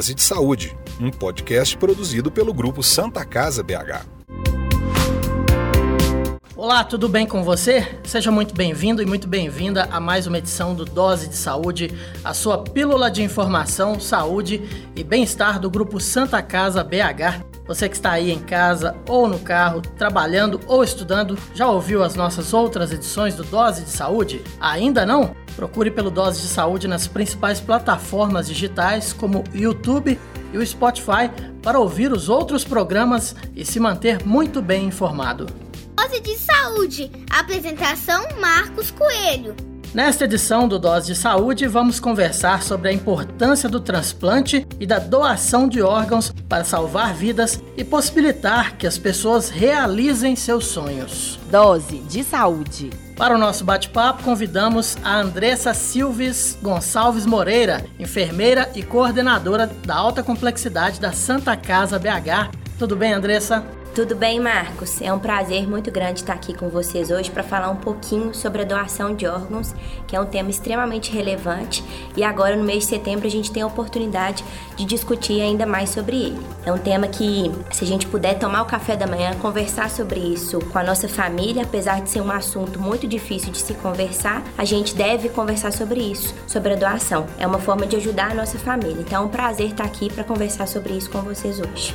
Dose de Saúde, um podcast produzido pelo grupo Santa Casa BH. Olá, tudo bem com você? Seja muito bem-vindo e muito bem-vinda a mais uma edição do Dose de Saúde, a sua pílula de informação, saúde e bem-estar do grupo Santa Casa BH. Você que está aí em casa ou no carro, trabalhando ou estudando, já ouviu as nossas outras edições do Dose de Saúde? Ainda não? Procure pelo Dose de Saúde nas principais plataformas digitais como YouTube e o Spotify para ouvir os outros programas e se manter muito bem informado. Dose de Saúde. Apresentação Marcos Coelho. Nesta edição do Dose de Saúde, vamos conversar sobre a importância do transplante e da doação de órgãos para salvar vidas e possibilitar que as pessoas realizem seus sonhos. Dose de Saúde. Para o nosso bate-papo, convidamos a Andressa Silves Gonçalves Moreira, enfermeira e coordenadora da alta complexidade da Santa Casa BH. Tudo bem, Andressa? Tudo bem, Marcos? É um prazer muito grande estar aqui com vocês hoje para falar um pouquinho sobre a doação de órgãos, que é um tema extremamente relevante e agora no mês de setembro a gente tem a oportunidade de discutir ainda mais sobre ele. É um tema que, se a gente puder tomar o café da manhã, conversar sobre isso com a nossa família, apesar de ser um assunto muito difícil de se conversar, a gente deve conversar sobre isso, sobre a doação. É uma forma de ajudar a nossa família. Então é um prazer estar aqui para conversar sobre isso com vocês hoje.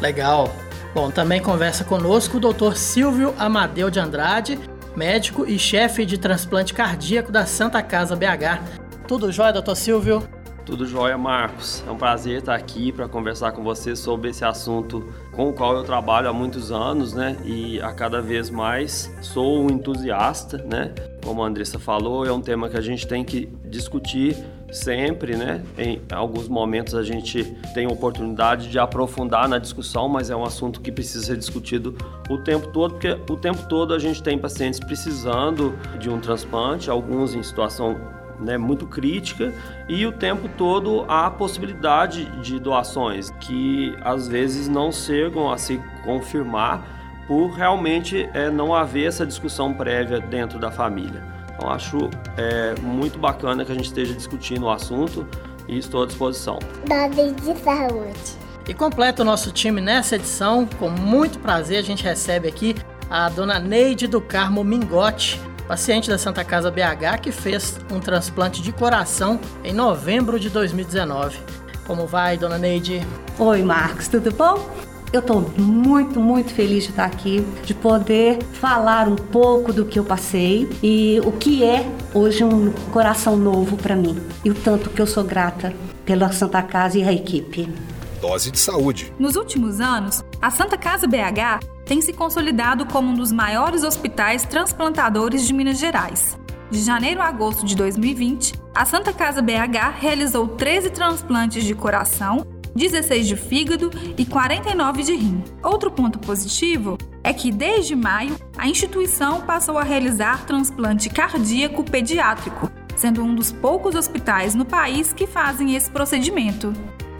Legal. Bom, também conversa conosco o Dr. Silvio Amadeu de Andrade, médico e chefe de transplante cardíaco da Santa Casa BH. Tudo jóia, doutor Silvio? Tudo jóia, Marcos. É um prazer estar aqui para conversar com você sobre esse assunto com o qual eu trabalho há muitos anos, né? E a cada vez mais sou um entusiasta, né? Como a Andressa falou, é um tema que a gente tem que discutir sempre, né? Em alguns momentos a gente tem oportunidade de aprofundar na discussão, mas é um assunto que precisa ser discutido o tempo todo, porque o tempo todo a gente tem pacientes precisando de um transplante, alguns em situação né, muito crítica e o tempo todo há possibilidade de doações que às vezes não chegam a se confirmar por realmente é, não haver essa discussão prévia dentro da família. Então acho é, muito bacana que a gente esteja discutindo o assunto e estou à disposição. Dose de Saúde. E completa o nosso time nessa edição. Com muito prazer a gente recebe aqui a dona Neide do Carmo Mingote, paciente da Santa Casa BH que fez um transplante de coração em novembro de 2019. Como vai, dona Neide? Oi, Marcos, tudo bom? Eu estou muito, muito feliz de estar aqui, de poder falar um pouco do que eu passei e o que é hoje um coração novo para mim. E o tanto que eu sou grata pela Santa Casa e a equipe. Dose de saúde. Nos últimos anos, a Santa Casa BH tem se consolidado como um dos maiores hospitais transplantadores de Minas Gerais. De janeiro a agosto de 2020, a Santa Casa BH realizou 13 transplantes de coração 16 de fígado e 49 de rim. Outro ponto positivo é que desde maio a instituição passou a realizar transplante cardíaco pediátrico, sendo um dos poucos hospitais no país que fazem esse procedimento.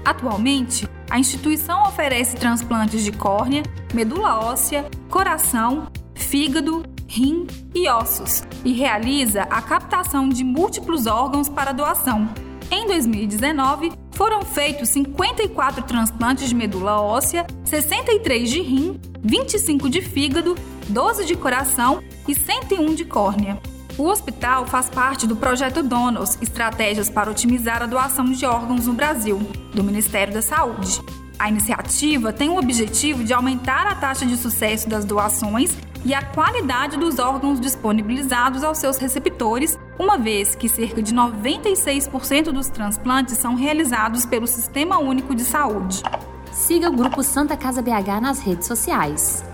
Atualmente, a instituição oferece transplantes de córnea, medula óssea, coração, fígado, rim e ossos e realiza a captação de múltiplos órgãos para doação. Em 2019, foram feitos 54 transplantes de medula óssea, 63 de rim, 25 de fígado, 12 de coração e 101 de córnea. O hospital faz parte do projeto Donos Estratégias para Otimizar a Doação de Órgãos no Brasil, do Ministério da Saúde. A iniciativa tem o objetivo de aumentar a taxa de sucesso das doações e a qualidade dos órgãos disponibilizados aos seus receptores, uma vez que cerca de 96% dos transplantes são realizados pelo Sistema Único de Saúde. Siga o grupo Santa Casa BH nas redes sociais.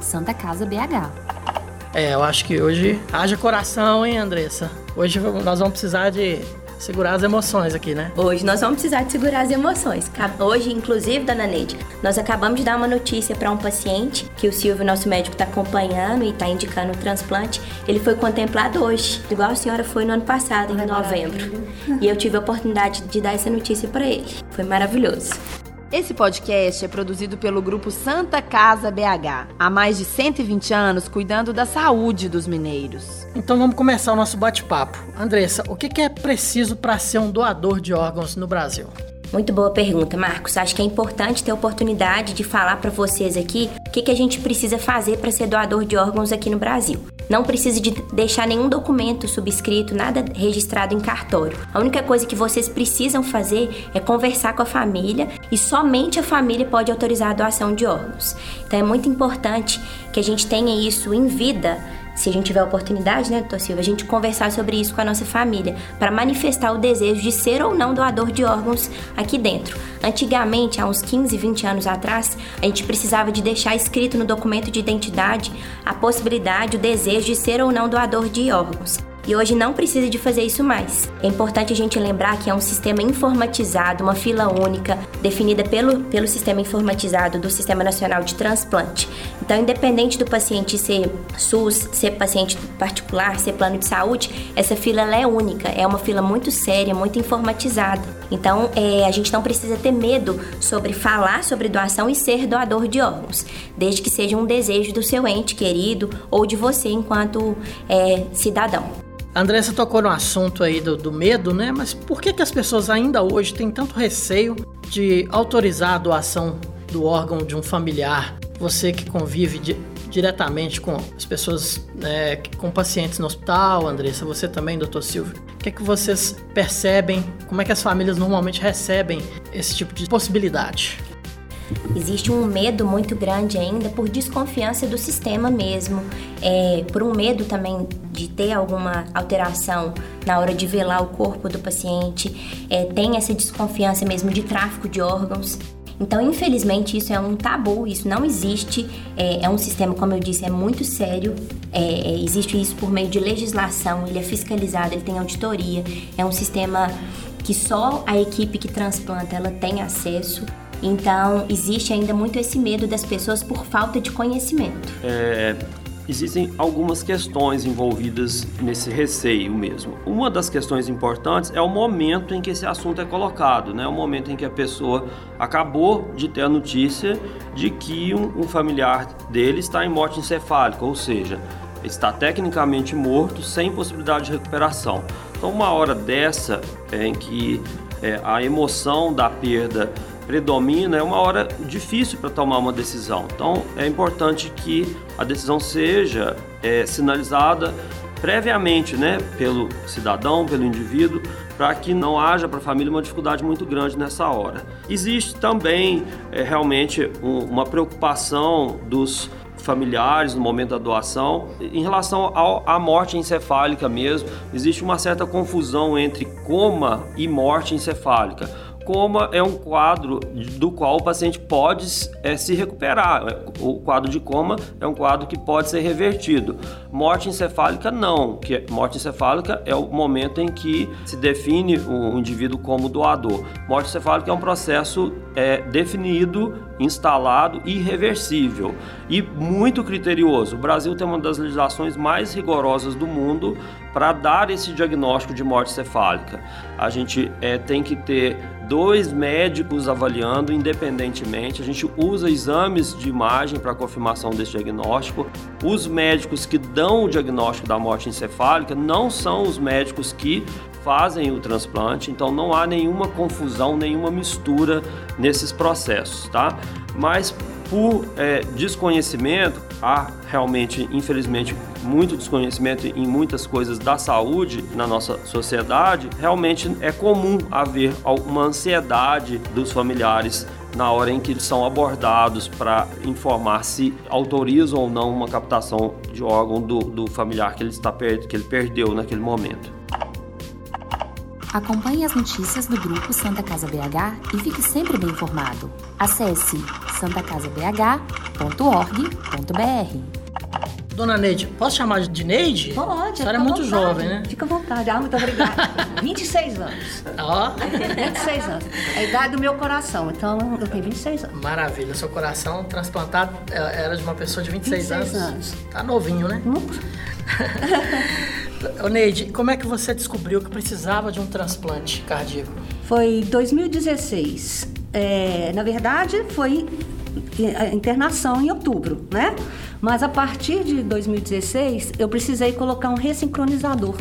Santa Casa BH. É, eu acho que hoje haja coração, hein, Andressa? Hoje nós vamos precisar de segurar as emoções aqui, né? Hoje nós vamos precisar de segurar as emoções. Hoje, inclusive, dona Neide, nós acabamos de dar uma notícia para um paciente que o Silvio, nosso médico, está acompanhando e está indicando o transplante. Ele foi contemplado hoje, igual a senhora foi no ano passado, em novembro. E eu tive a oportunidade de dar essa notícia para ele. Foi maravilhoso. Esse podcast é produzido pelo grupo Santa Casa BH, há mais de 120 anos cuidando da saúde dos mineiros. Então vamos começar o nosso bate-papo. Andressa, o que é preciso para ser um doador de órgãos no Brasil? Muito boa pergunta, Marcos. Acho que é importante ter a oportunidade de falar para vocês aqui o que, que a gente precisa fazer para ser doador de órgãos aqui no Brasil. Não precisa de deixar nenhum documento subscrito, nada registrado em cartório. A única coisa que vocês precisam fazer é conversar com a família e somente a família pode autorizar a doação de órgãos. Então é muito importante que a gente tenha isso em vida se a gente tiver oportunidade, né, doutor Silva, a gente conversar sobre isso com a nossa família, para manifestar o desejo de ser ou não doador de órgãos aqui dentro. Antigamente, há uns 15, 20 anos atrás, a gente precisava de deixar escrito no documento de identidade a possibilidade, o desejo de ser ou não doador de órgãos e hoje não precisa de fazer isso mais. É importante a gente lembrar que é um sistema informatizado, uma fila única, definida pelo, pelo sistema informatizado do Sistema Nacional de Transplante. Então, independente do paciente ser SUS, ser paciente particular, ser plano de saúde, essa fila é única, é uma fila muito séria, muito informatizada. Então, é, a gente não precisa ter medo sobre falar sobre doação e ser doador de órgãos, desde que seja um desejo do seu ente querido ou de você enquanto é, cidadão. A Andressa tocou no assunto aí do, do, medo, né? Mas por que, que as pessoas ainda hoje têm tanto receio de autorizar a doação do órgão de um familiar? Você que convive de, diretamente com as pessoas, né, com pacientes no hospital, Andressa, você também, doutor Silvio. O que é que vocês percebem? Como é que as famílias normalmente recebem esse tipo de possibilidade? Existe um medo muito grande ainda por desconfiança do sistema mesmo, é, por um medo também de ter alguma alteração na hora de velar o corpo do paciente, é, tem essa desconfiança mesmo de tráfico de órgãos. Então, infelizmente, isso é um tabu, isso não existe. É, é um sistema, como eu disse, é muito sério. É, é existe isso por meio de legislação, ele é fiscalizado, ele tem auditoria. É um sistema que só a equipe que transplanta ela tem acesso. Então, existe ainda muito esse medo das pessoas por falta de conhecimento. É, existem algumas questões envolvidas nesse receio mesmo. Uma das questões importantes é o momento em que esse assunto é colocado, né? O momento em que a pessoa acabou de ter a notícia de que um, um familiar dele está em morte encefálica, ou seja, está tecnicamente morto sem possibilidade de recuperação. Então, uma hora dessa é, em que é, a emoção da perda predomina, é uma hora difícil para tomar uma decisão. Então é importante que a decisão seja é, sinalizada previamente né, pelo cidadão, pelo indivíduo, para que não haja para a família uma dificuldade muito grande nessa hora. Existe também é, realmente um, uma preocupação dos familiares no momento da doação. Em relação ao, à morte encefálica mesmo, existe uma certa confusão entre coma e morte encefálica coma é um quadro do qual o paciente pode é, se recuperar. O quadro de coma é um quadro que pode ser revertido. Morte encefálica não, que é, morte encefálica é o momento em que se define o indivíduo como doador. Morte encefálica é um processo é, definido, instalado e irreversível e muito criterioso. O Brasil tem uma das legislações mais rigorosas do mundo para dar esse diagnóstico de morte cefálica. A gente é, tem que ter dois médicos avaliando independentemente. A gente usa exames de imagem para confirmação desse diagnóstico. Os médicos que dão o diagnóstico da morte encefálica não são os médicos que fazem o transplante, então não há nenhuma confusão, nenhuma mistura nesses processos, tá? Mas por é, desconhecimento, há realmente, infelizmente, muito desconhecimento em muitas coisas da saúde na nossa sociedade, realmente é comum haver uma ansiedade dos familiares na hora em que são abordados para informar se autorizam ou não uma captação de órgão do, do familiar que ele, está que ele perdeu naquele momento. Acompanhe as notícias do grupo Santa Casa BH e fique sempre bem informado. Acesse santacasabh.org.br. Dona Neide, posso chamar de Neide? Pode. A senhora é muito vontade. jovem, né? Fica à vontade. Ah, muito obrigada. 26 anos. Ó. 26 anos. É a idade do meu coração, então eu tenho 26 anos. Maravilha. Seu coração transplantado é, era de uma pessoa de 26, 26 anos. anos. Tá novinho, né? Muito. Ô Neide, como é que você descobriu que precisava de um transplante cardíaco? Foi 2016. É, na verdade, foi a internação em outubro, né? Mas a partir de 2016, eu precisei colocar um ressincronizador,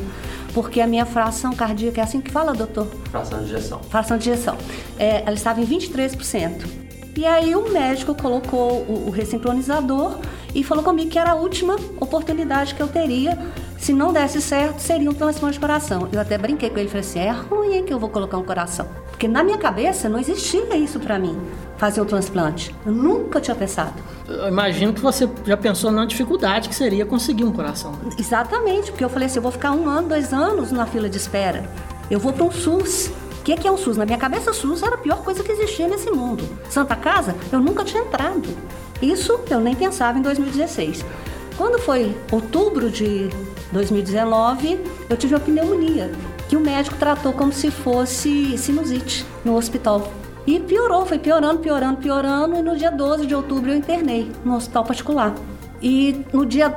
porque a minha fração cardíaca é assim que fala, doutor? Fração de injeção. Fração de injeção. É, ela estava em 23%. E aí o médico colocou o, o ressincronizador e falou comigo que era a última oportunidade que eu teria. Se não desse certo, seria um transplante de coração. Eu até brinquei com ele, falei assim, é ruim que eu vou colocar um coração. Porque na minha cabeça não existia isso para mim, fazer o um transplante. Eu nunca tinha pensado. Eu imagino que você já pensou na dificuldade que seria conseguir um coração. Exatamente, porque eu falei assim, eu vou ficar um ano, dois anos na fila de espera. Eu vou para um SUS. O que é, que é um SUS? Na minha cabeça, o SUS era a pior coisa que existia nesse mundo. Santa Casa, eu nunca tinha entrado. Isso eu nem pensava em 2016. Quando foi outubro de 2019, eu tive uma pneumonia, que o médico tratou como se fosse sinusite no hospital. E piorou, foi piorando, piorando, piorando, e no dia 12 de outubro eu internei no hospital particular. E no dia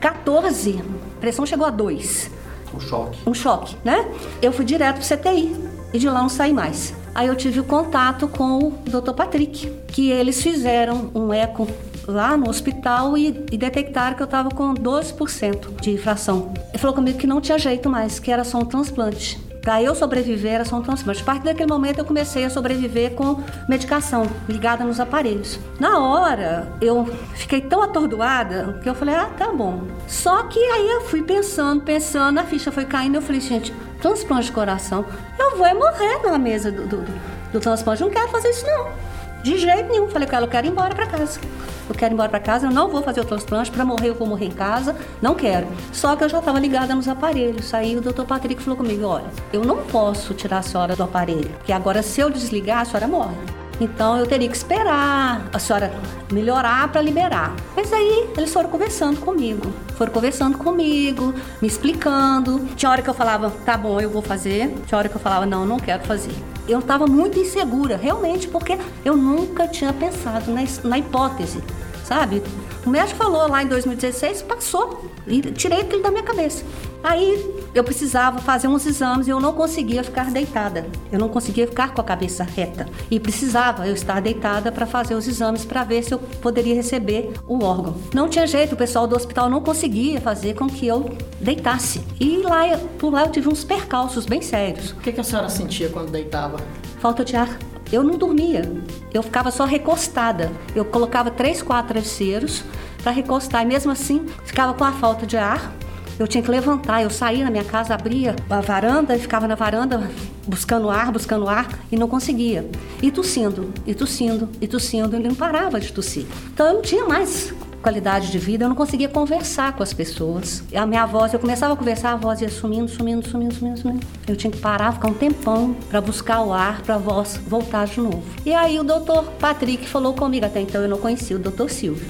14, a pressão chegou a 2. Um choque. Um choque, né? Eu fui direto pro CTI e de lá não saí mais. Aí eu tive o contato com o Dr. Patrick, que eles fizeram um eco lá no hospital e, e detectaram que eu estava com 12% de fração. Ele falou comigo que não tinha jeito mais, que era só um transplante. Para eu sobreviver era só um transplante. A partir daquele momento eu comecei a sobreviver com medicação ligada nos aparelhos. Na hora eu fiquei tão atordoada que eu falei, ah, tá bom. Só que aí eu fui pensando, pensando, a ficha foi caindo, eu falei, gente, transplante de coração, eu vou morrer na mesa do, do, do transplante, não quero fazer isso não. De jeito nenhum. Falei com ela, eu quero ir embora para casa. Eu quero ir embora para casa, eu não vou fazer o transplante, para morrer eu vou morrer em casa, não quero. Só que eu já estava ligada nos aparelhos. Aí o doutor Patrick falou comigo, olha, eu não posso tirar a senhora do aparelho, porque agora se eu desligar, a senhora morre. Então eu teria que esperar a senhora melhorar para liberar. Mas aí eles foram conversando comigo. Foram conversando comigo, me explicando. Tinha hora que eu falava, tá bom, eu vou fazer. Tinha hora que eu falava, não, não quero fazer. Eu estava muito insegura, realmente, porque eu nunca tinha pensado na, na hipótese, sabe? O médico falou lá em 2016, passou. E tirei aquilo da minha cabeça. Aí eu precisava fazer uns exames e eu não conseguia ficar deitada. Eu não conseguia ficar com a cabeça reta. E precisava eu estar deitada para fazer os exames para ver se eu poderia receber o órgão. Não tinha jeito, o pessoal do hospital não conseguia fazer com que eu deitasse. E lá, por lá eu tive uns percalços bem sérios. O que, que a senhora sentia quando deitava? Falta de ar. Eu não dormia, eu ficava só recostada. Eu colocava três, quatro travesseiros para recostar e mesmo assim ficava com a falta de ar eu tinha que levantar. Eu saía na minha casa, abria a varanda e ficava na varanda buscando ar, buscando ar e não conseguia. E tossindo, e tossindo, e tossindo, e não parava de tossir. Então eu não tinha mais qualidade de vida, eu não conseguia conversar com as pessoas. A minha voz, eu começava a conversar, a voz ia sumindo, sumindo, sumindo, sumindo, sumindo. Eu tinha que parar, ficar um tempão para buscar o ar, para a voz voltar de novo. E aí o doutor Patrick falou comigo, até então eu não conhecia o doutor Silvio.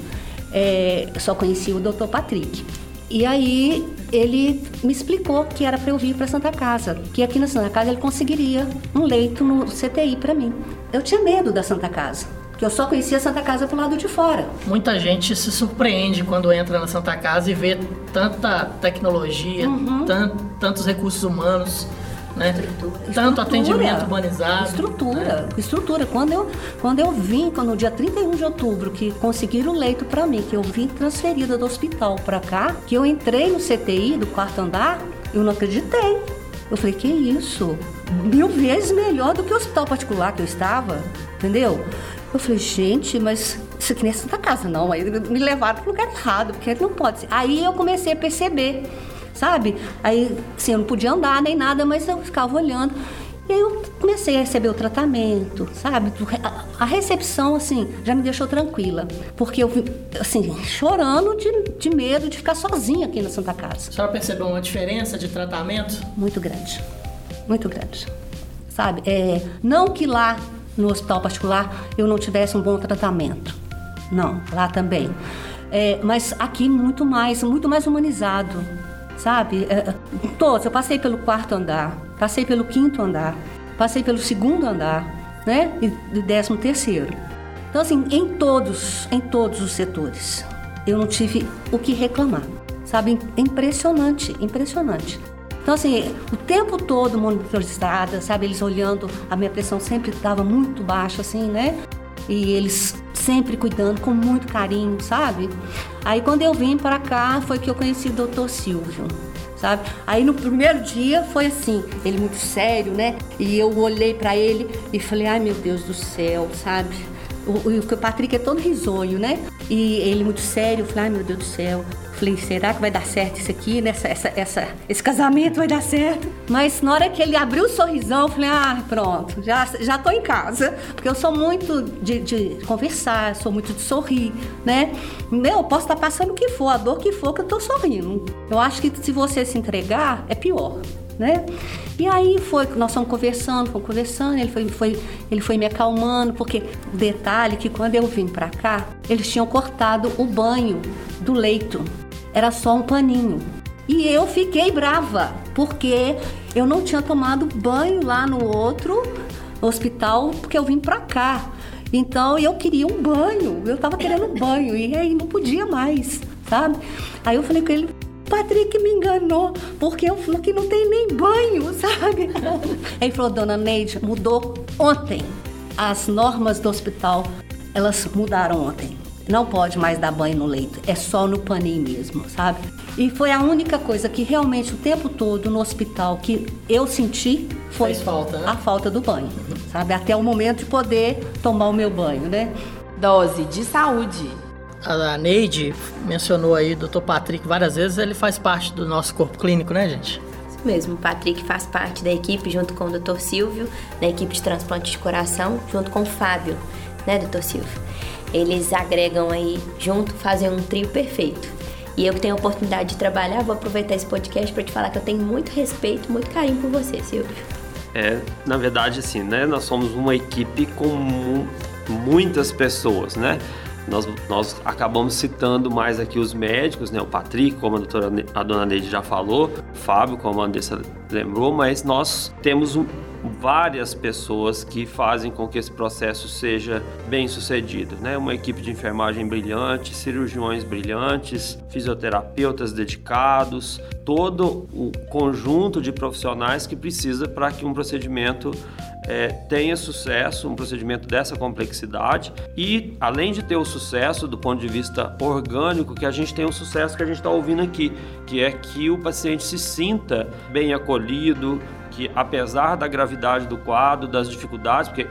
É, só conhecia o doutor Patrick. E aí ele me explicou que era para eu vir para Santa Casa, que aqui na Santa Casa ele conseguiria um leito no CTI para mim. Eu tinha medo da Santa Casa, que eu só conhecia a Santa Casa do lado de fora. Muita gente se surpreende quando entra na Santa Casa e vê tanta tecnologia, uhum. tant, tantos recursos humanos né? Estrutura. Tanto atendimento humanizado. Estrutura, né? estrutura. Quando eu, quando eu vim, no dia 31 de outubro, que conseguiram o leito para mim, que eu vim transferida do hospital para cá, que eu entrei no CTI do quarto andar, eu não acreditei. Eu falei, que isso? Mil vezes melhor do que o hospital particular que eu estava, entendeu? Eu falei, gente, mas isso aqui não é Santa Casa, não. Aí me levaram para o lugar errado, porque não pode ser. Aí eu comecei a perceber sabe? Aí, assim, eu não podia andar nem nada, mas eu ficava olhando. E aí eu comecei a receber o tratamento, sabe? A recepção, assim, já me deixou tranquila. Porque eu, assim, chorando de, de medo de ficar sozinha aqui na Santa Casa. A senhora percebeu uma diferença de tratamento? Muito grande. Muito grande. Sabe? É, não que lá no hospital particular eu não tivesse um bom tratamento. Não, lá também. É, mas aqui muito mais, muito mais humanizado sabe? É, todos, eu passei pelo quarto andar, passei pelo quinto andar, passei pelo segundo andar, né? E do décimo terceiro. Então, assim, em todos, em todos os setores, eu não tive o que reclamar, sabe? Impressionante, impressionante. Então, assim, o tempo todo monitorizada, sabe? Eles olhando, a minha pressão sempre estava muito baixa, assim, né? E eles sempre cuidando com muito carinho, sabe? Aí quando eu vim para cá foi que eu conheci o Dr. Silvio. sabe? Aí no primeiro dia foi assim, ele muito sério, né? E eu olhei para ele e falei, ai meu Deus do céu, sabe? O, o, Patrick é todo risonho, né? E ele muito sério, eu falei, ai meu Deus do céu. Falei, será que vai dar certo isso aqui, né? Essa, essa, essa, esse casamento vai dar certo? Mas na hora que ele abriu o sorrisão, eu falei, ah, pronto, já, já tô em casa. Porque eu sou muito de, de conversar, sou muito de sorrir, né? Eu posso estar passando o que for, a dor que for, que eu tô sorrindo. Eu acho que se você se entregar, é pior né? E aí foi, nós fomos conversando, fomos conversando, ele foi, foi, ele foi me acalmando, porque o detalhe é que quando eu vim para cá, eles tinham cortado o banho do leito. Era só um paninho. E eu fiquei brava, porque eu não tinha tomado banho lá no outro hospital, porque eu vim para cá. Então eu queria um banho, eu tava querendo um banho e aí não podia mais, sabe? Aí eu falei com ele, Patrick me enganou, porque eu falei que não tem nem banho, sabe? Ele falou, dona Neide, mudou ontem. As normas do hospital, elas mudaram ontem. Não pode mais dar banho no leito, é só no paninho mesmo, sabe? E foi a única coisa que realmente o tempo todo no hospital que eu senti foi falta, né? a falta do banho, sabe? Até o momento de poder tomar o meu banho, né? Dose de saúde a Neide mencionou aí o Dr. Patrick várias vezes, ele faz parte do nosso corpo clínico, né, gente? Isso mesmo, o Patrick faz parte da equipe junto com o Dr. Silvio, da equipe de transplante de coração, junto com o Fábio, né, Dr. Silvio? Eles agregam aí junto, fazem um trio perfeito. E eu que tenho a oportunidade de trabalhar, vou aproveitar esse podcast para te falar que eu tenho muito respeito, muito carinho por você, Silvio. É, na verdade, assim, né? Nós somos uma equipe com mu muitas pessoas, né? Nós, nós acabamos citando mais aqui os médicos, né? O Patrick, como a, doutora, a dona Neide já falou, o Fábio, como a Andressa lembrou, mas nós temos um, várias pessoas que fazem com que esse processo seja bem sucedido, né? Uma equipe de enfermagem brilhante, cirurgiões brilhantes, fisioterapeutas dedicados, todo o conjunto de profissionais que precisa para que um procedimento é, tenha sucesso, um procedimento dessa complexidade e, além de ter o sucesso do ponto de vista orgânico, que a gente tem o sucesso que a gente está ouvindo aqui, que é que o paciente se sinta bem acolhido, que apesar da gravidade do quadro, das dificuldades, porque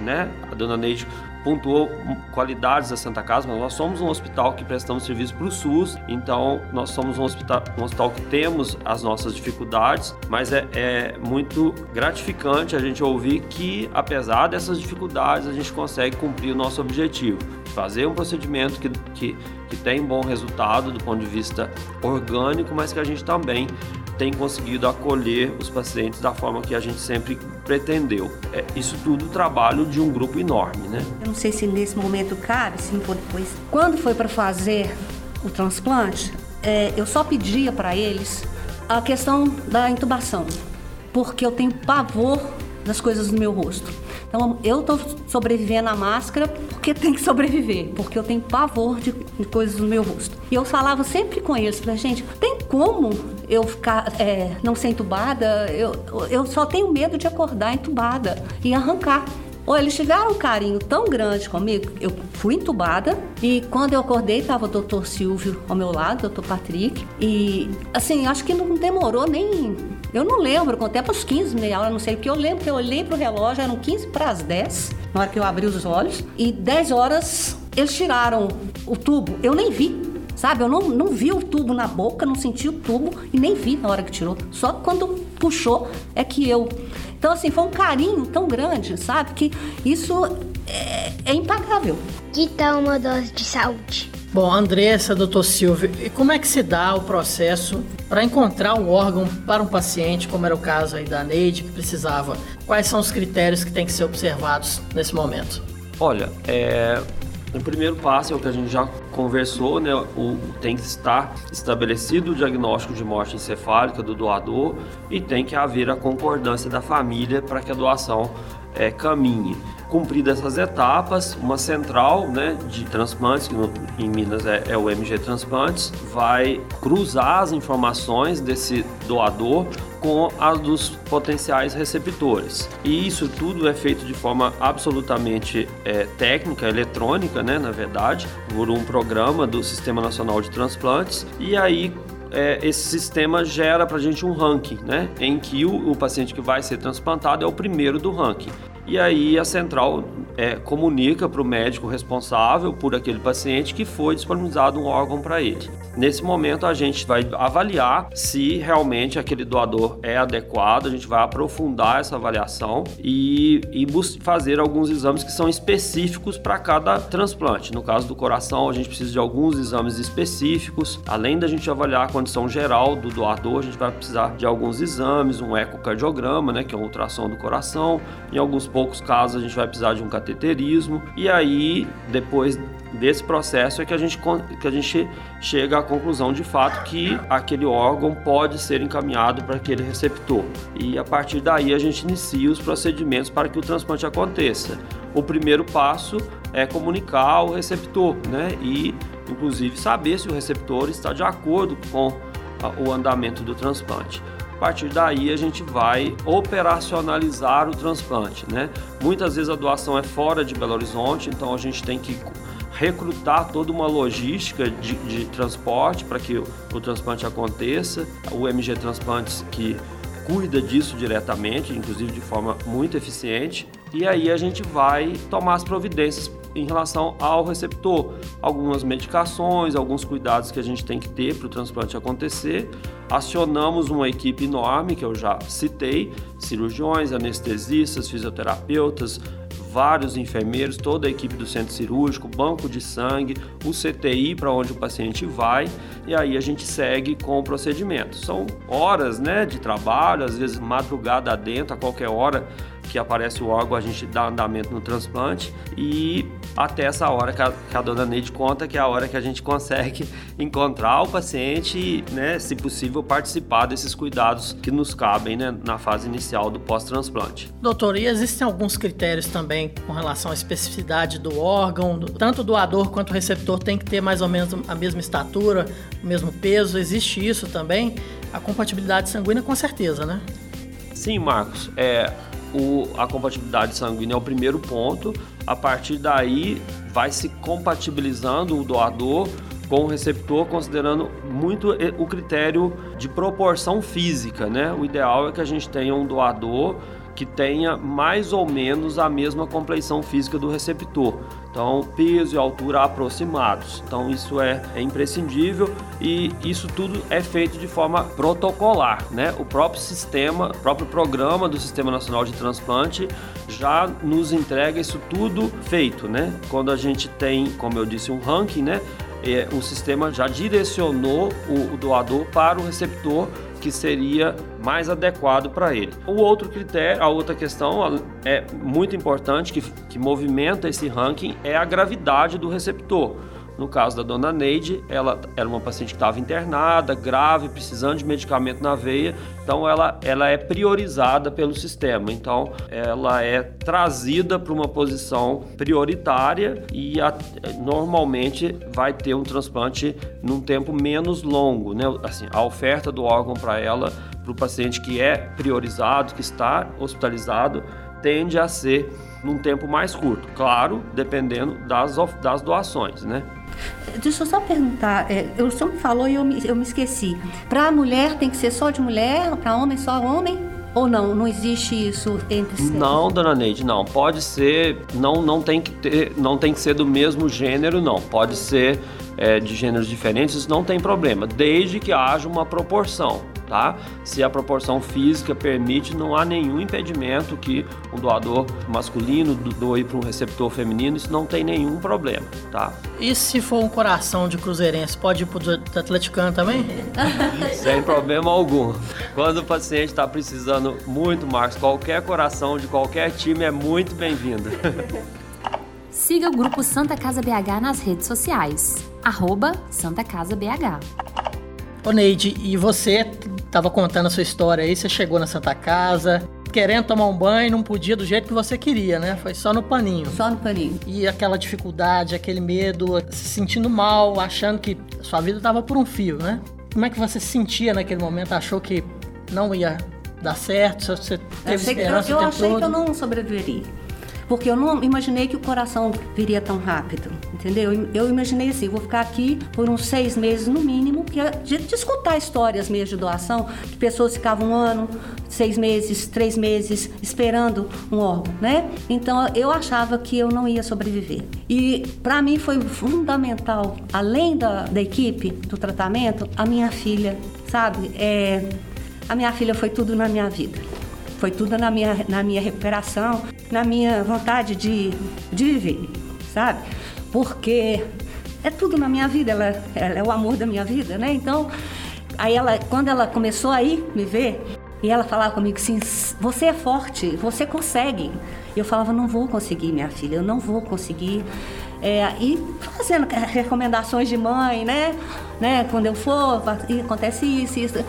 né, a dona Neide pontuou qualidades da Santa Casa, mas nós somos um hospital que prestamos serviço para o SUS, então nós somos um hospital, um hospital que temos as nossas dificuldades, mas é, é muito gratificante a gente ouvir que, apesar dessas dificuldades, a gente consegue cumprir o nosso objetivo, fazer um procedimento que, que, que tem bom resultado do ponto de vista orgânico, mas que a gente também tem conseguido acolher os pacientes da forma que a gente sempre pretendeu. É, isso tudo trabalho de um grupo enorme, né? Eu não sei se nesse momento cabe, se não for depois. Quando foi para fazer o transplante, é, eu só pedia para eles a questão da intubação, porque eu tenho pavor das coisas no meu rosto. Então eu estou sobrevivendo à máscara porque tem que sobreviver, porque eu tenho pavor de, coisas no meu rosto. E eu falava sempre com eles, falei, gente, tem como eu ficar é, não ser entubada? Eu, eu só tenho medo de acordar entubada e arrancar. Ou eles tiveram um carinho tão grande comigo, eu fui entubada e quando eu acordei estava o doutor Silvio ao meu lado, doutor Patrick, e assim, acho que não demorou nem eu não lembro, contei para os 15, meia hora, não sei, porque eu lembro que eu olhei pro relógio, eram 15 para as 10, na hora que eu abri os olhos, e 10 horas eles tiraram o tubo. Eu nem vi, sabe? Eu não, não vi o tubo na boca, não senti o tubo e nem vi na hora que tirou. Só quando puxou é que eu. Então, assim, foi um carinho tão grande, sabe? Que isso é, é impagável. Que tal uma dose de saúde? Bom, Andressa, doutor Silvio, e como é que se dá o processo para encontrar um órgão para um paciente, como era o caso aí da Neide, que precisava? Quais são os critérios que têm que ser observados nesse momento? Olha, é, o primeiro passo é o que a gente já conversou, né? O, tem que estar estabelecido o diagnóstico de morte encefálica do doador e tem que haver a concordância da família para que a doação é, caminhe. Cumpridas essas etapas, uma central né, de transplantes, que no, em Minas é, é, o MG Transplantes, vai cruzar as informações desse doador com as dos potenciais receptores. E isso tudo é feito de forma absolutamente é, técnica, eletrônica, né, na verdade, por um programa do Sistema Nacional de Transplantes. E aí é, esse sistema gera para a gente um ranking, né? Em que o, o paciente que vai ser transplantado é o primeiro do ranking. E aí a central é, comunica para o médico responsável por aquele paciente que foi disponibilizado um órgão para ele. Nesse momento a gente vai avaliar se realmente aquele doador é adequado, a gente vai aprofundar essa avaliação e, e fazer alguns exames que são específicos para cada transplante. No caso do coração, a gente precisa de alguns exames específicos. Além da gente avaliar a condição geral do doador, a gente vai precisar de alguns exames, um ecocardiograma, né, que é um ultrassom do coração. Em alguns poucos casos a gente vai precisar de um cateterismo. E aí, depois desse processo é que a gente, que a gente chega à conclusão de fato que aquele órgão pode ser encaminhado para aquele receptor. E a partir daí a gente inicia os procedimentos para que o transplante aconteça. O primeiro passo é comunicar ao receptor, né? E inclusive saber se o receptor está de acordo com o andamento do transplante. Partir daí a gente vai operacionalizar o transplante, né? Muitas vezes a doação é fora de Belo Horizonte, então a gente tem que recrutar toda uma logística de, de transporte para que o, o, transplante aconteça. O MG Transplantes que cuida disso diretamente, inclusive de forma muito eficiente. E aí a gente vai tomar as providências em relação ao receptor, algumas medicações, alguns cuidados que a gente tem que ter para o transplante acontecer. Acionamos uma equipe enorme que eu já citei, cirurgiões, anestesistas, fisioterapeutas, vários enfermeiros, toda a equipe do centro cirúrgico, banco de sangue, o CTI para onde o paciente vai e aí a gente segue com o procedimento. São horas né, de trabalho, às vezes madrugada dentro, a qualquer hora que aparece o órgão, a gente dá andamento no transplante e até essa hora que a, que a, dona Neide conta que é a hora que a gente consegue encontrar o paciente e, né, se possível, participar desses cuidados que nos cabem né, na fase inicial do pós-transplante. Doutor, e existem alguns critérios também com relação à especificidade do órgão? Tanto o doador quanto o receptor tem que ter mais ou menos a mesma estatura, o mesmo peso? Existe isso também? A compatibilidade sanguínea, com certeza, né? Sim, Marcos. É, o, a compatibilidade sanguínea é o primeiro ponto. A partir daí, vai se compatibilizando o doador com o receptor, considerando muito o critério de proporção física, né? O ideal é que a gente tenha um doador que tenha mais ou menos a mesma compleição física do receptor. Então, peso e altura aproximados. Então, isso é, é, imprescindível e isso tudo é feito de forma protocolar, né? O próprio sistema, o próprio programa do Sistema Nacional de Transplante já nos entrega isso tudo feito, né? Quando a gente tem, como eu disse, um ranking, né? É, o sistema já direcionou o, o doador para o receptor que seria mais adequado para ele. O outro critério, a outra questão é muito importante que, que movimenta esse ranking é a gravidade do receptor. No caso da dona Neide, ela era uma paciente que estava internada, grave, precisando de medicamento na veia, então ela, ela é priorizada pelo sistema. Então ela é trazida para uma posição prioritária e a, normalmente vai ter um transplante num tempo menos longo. Né? Assim, a oferta do órgão para ela, para o paciente que é priorizado, que está hospitalizado, tende a ser num tempo mais curto, claro, dependendo das, das doações, né? Deixa eu só perguntar, é, o senhor me falou e eu me, eu me esqueci. Para mulher tem que ser só de mulher, para homem só homem? Ou não? Não existe isso entre sexos? Não, dona Neide, não. Pode ser, não, não tem que ter, não tem que ser do mesmo gênero, não. Pode ser é, de gêneros diferentes, isso não tem problema, desde que haja uma proporção tá? Se a proporção física permite, não há nenhum impedimento que um doador masculino doe para um receptor feminino, isso não tem nenhum problema, tá? E se for um coração de cruzeirense, pode ir para o atleticano também? Sem problema algum. Quando o paciente está precisando muito, Marcos, qualquer coração de qualquer time é muito bem-vindo. Siga o Grupo Santa Casa BH nas redes sociais. Arroba Santa Casa BH. Ô Neide, e você estava contando a sua história aí, você chegou na Santa Casa, querendo tomar um banho, não podia do jeito que você queria, né? Foi só no paninho. Só no paninho. E aquela dificuldade, aquele medo, se sentindo mal, achando que sua vida estava por um fio, né? Como é que você se sentia naquele momento? Achou que não ia dar certo? Você teve eu, esperança eu, eu achei todo? que eu não sobreviveria. Porque eu não imaginei que o coração viria tão rápido, entendeu? Eu imaginei assim, vou ficar aqui por uns seis meses no mínimo, que é de, de escutar histórias mesmo de doação, que pessoas ficavam um ano, seis meses, três meses esperando um órgão, né? Então eu achava que eu não ia sobreviver. E para mim foi fundamental, além da, da equipe do tratamento, a minha filha, sabe? É, a minha filha foi tudo na minha vida. Foi tudo na minha, na minha recuperação, na minha vontade de, de viver, sabe? Porque é tudo na minha vida, ela, ela é o amor da minha vida, né? Então, aí ela, quando ela começou a me ver, e ela falava comigo assim: você é forte, você consegue. Eu falava: não vou conseguir, minha filha, eu não vou conseguir. É, e fazendo recomendações de mãe, né? né? Quando eu for, acontece isso, isso.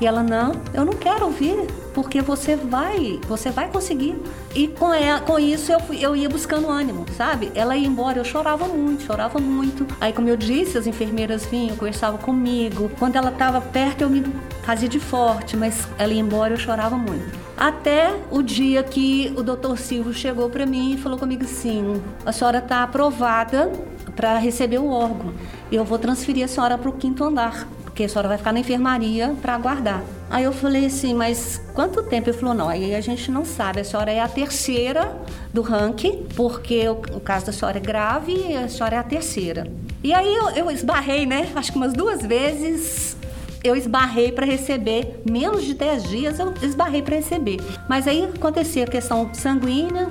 E ela, não, eu não quero ouvir, porque você vai, você vai conseguir. E com, ela, com isso eu, fui, eu ia buscando ânimo, sabe? Ela ia embora, eu chorava muito, chorava muito. Aí, como eu disse, as enfermeiras vinham, conversavam comigo. Quando ela estava perto, eu me fazia de forte, mas ela ia embora, eu chorava muito. Até o dia que o doutor Silvio chegou para mim e falou comigo assim: a senhora está aprovada para receber o órgão. Eu vou transferir a senhora para o quinto andar porque a senhora vai ficar na enfermaria para aguardar. Aí eu falei assim, mas quanto tempo? Ele falou, não, aí a gente não sabe, a senhora é a terceira do ranking, porque o, caso da senhora é grave e a senhora é a terceira. E aí eu, eu esbarrei, né? Acho que umas duas vezes eu esbarrei para receber, menos de 10 dias eu esbarrei para receber. Mas aí acontecia a questão sanguínea,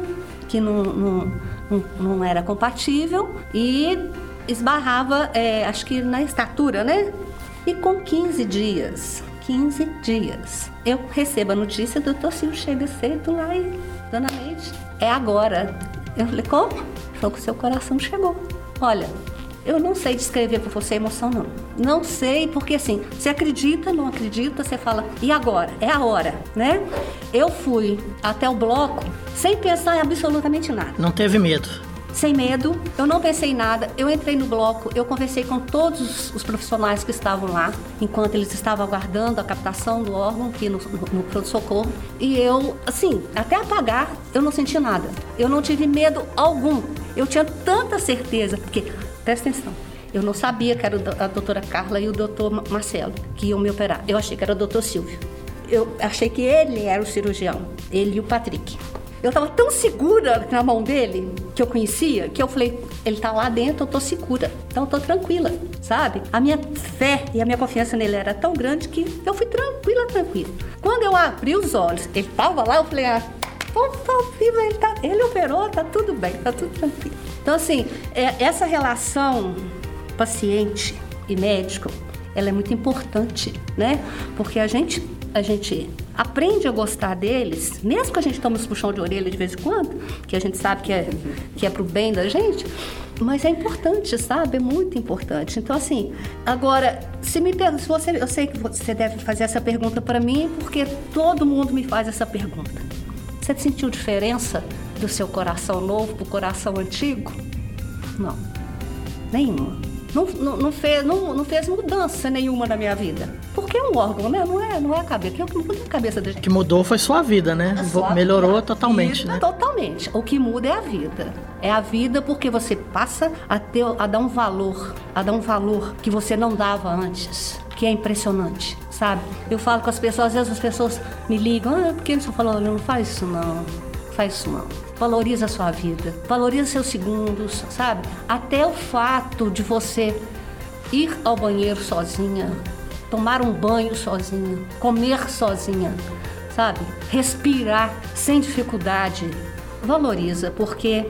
que não, não, não, não era compatível, e esbarrava, é, acho que na estatura, né? E com 15 dias, 15 dias, eu recebo a notícia, do doutor Silvio chega cedo lá e, dona Leite, é agora. Eu falei, como? Falou que o seu coração chegou. Olha, eu não sei descrever para você a emoção, não. Não sei, porque assim, você acredita, não acredita, você fala, e agora? É a hora, né? Eu fui até o bloco sem pensar em absolutamente nada. Não teve medo? Sem medo, eu não pensei em nada, eu entrei no bloco, eu conversei com todos os profissionais que estavam lá, enquanto eles estavam aguardando a captação do órgão aqui no, no, no pronto-socorro, e eu, assim, até apagar, eu não senti nada, eu não tive medo algum, eu tinha tanta certeza, porque, presta atenção, eu não sabia que era a doutora Carla e o doutor Marcelo que iam me operar. Eu achei que era o doutor Silvio. Eu achei que ele era o cirurgião, ele e o Patrick. Eu estava tão segura na mão dele, que eu conhecia, que eu falei, ele está lá dentro, eu tô segura. Então eu tô tranquila, sabe? A minha fé e a minha confiança nele era tão grande que eu fui tranquila, tranquila. Quando eu abri os olhos, ele estava lá, eu falei, ah, tá vivo, ele, tá, ele operou, tá tudo bem, tá tudo tranquilo. Então, assim, é, essa relação paciente e médico, ela é muito importante, né? Porque a gente a gente aprende a gostar deles, mesmo que a gente tome os puxão de orelha de vez em quando, que a gente sabe que é, que é pro bem da gente, mas é importante, sabe? É muito importante. Então, assim, agora, se me se você, eu sei que você deve fazer essa pergunta para mim, porque todo mundo me faz essa pergunta. Você sentiu diferença do seu coração novo pro coração antigo? Não, nenhuma não, não, não, fez, não, não fez mudança nenhuma na minha vida. Porque é um órgão, né? Não é, não é a cabeça. O que muda é a cabeça da gente. O que mudou foi sua vida, né? Sua Melhorou vida, totalmente, vida, né? Totalmente. O que muda é a vida. É a vida porque você passa a, ter, a dar um valor, a dar um valor que você não dava antes. Que é impressionante, sabe? Eu falo com as pessoas, às vezes as pessoas me ligam, ah, por que você falou? Não faz isso não, faz isso não valoriza a sua vida, valoriza seus segundos, sabe? Até o fato de você ir ao banheiro sozinha, tomar um banho sozinha, comer sozinha, sabe? Respirar sem dificuldade, valoriza, porque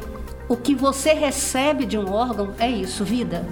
o que você recebe de um órgão é isso, vida.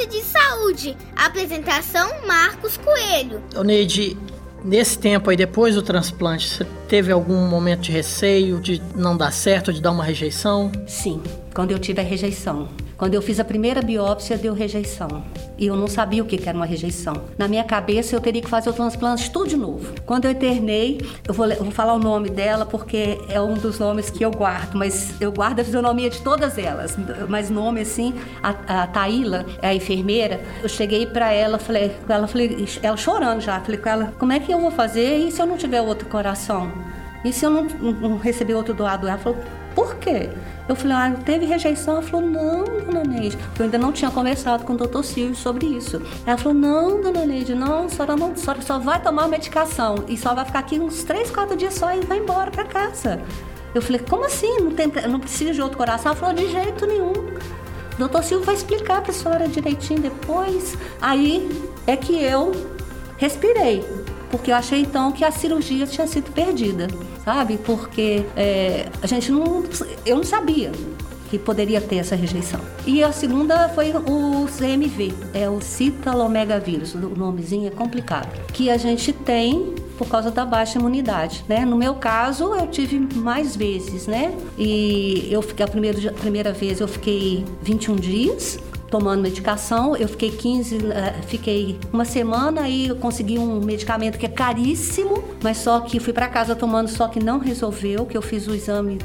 Dose de saúde. Apresentação Marcos Coelho. Ô Neide, Nesse tempo aí, depois do transplante, você teve algum momento de receio, de não dar certo, de dar uma rejeição? Sim, quando eu tive a rejeição. Quando eu fiz a primeira biópsia, deu rejeição. E eu não sabia o que era uma rejeição. Na minha cabeça, eu teria que fazer o transplante tudo de novo. Quando eu internei, eu vou, eu vou falar o nome dela porque é um dos nomes que eu guardo, mas eu guardo a fisionomia de todas elas. Mas nome assim, a, a Taíla, a enfermeira, eu cheguei para ela, falei, ela, falei, ela chorando já, falei com ela, como é que eu vou fazer e se eu não tiver outro coração? E se eu não, não receber outro doado? Ela falou, por quê? Eu falei, ah, teve rejeição? Ela falou, não, dona Neide. Eu ainda não tinha conversado com o doutor Silvio sobre isso. Ela falou, não, dona Neide, não, a senhora, não, a senhora só vai tomar medicação e só vai ficar aqui uns 3, 4 dias só e vai embora para casa. Eu falei, como assim? Não, tem, não precisa de outro coração? Ela falou, de jeito nenhum. Doutor Silvio vai explicar para a senhora direitinho depois. Aí é que eu respirei, porque eu achei então que a cirurgia tinha sido perdida, sabe? Porque é, a gente não. Eu não sabia que poderia ter essa rejeição. E a segunda foi o CMV, é o citalomegavírus, o nomezinho é complicado, que a gente tem por causa da baixa imunidade, né? No meu caso, eu tive mais vezes, né? E eu fiquei a primeira, a primeira vez eu fiquei 21 dias, tomando medicação. Eu fiquei 15, eh, fiquei uma semana e eu consegui um medicamento que é caríssimo, mas só que fui para casa tomando, só que não resolveu, que eu fiz o exame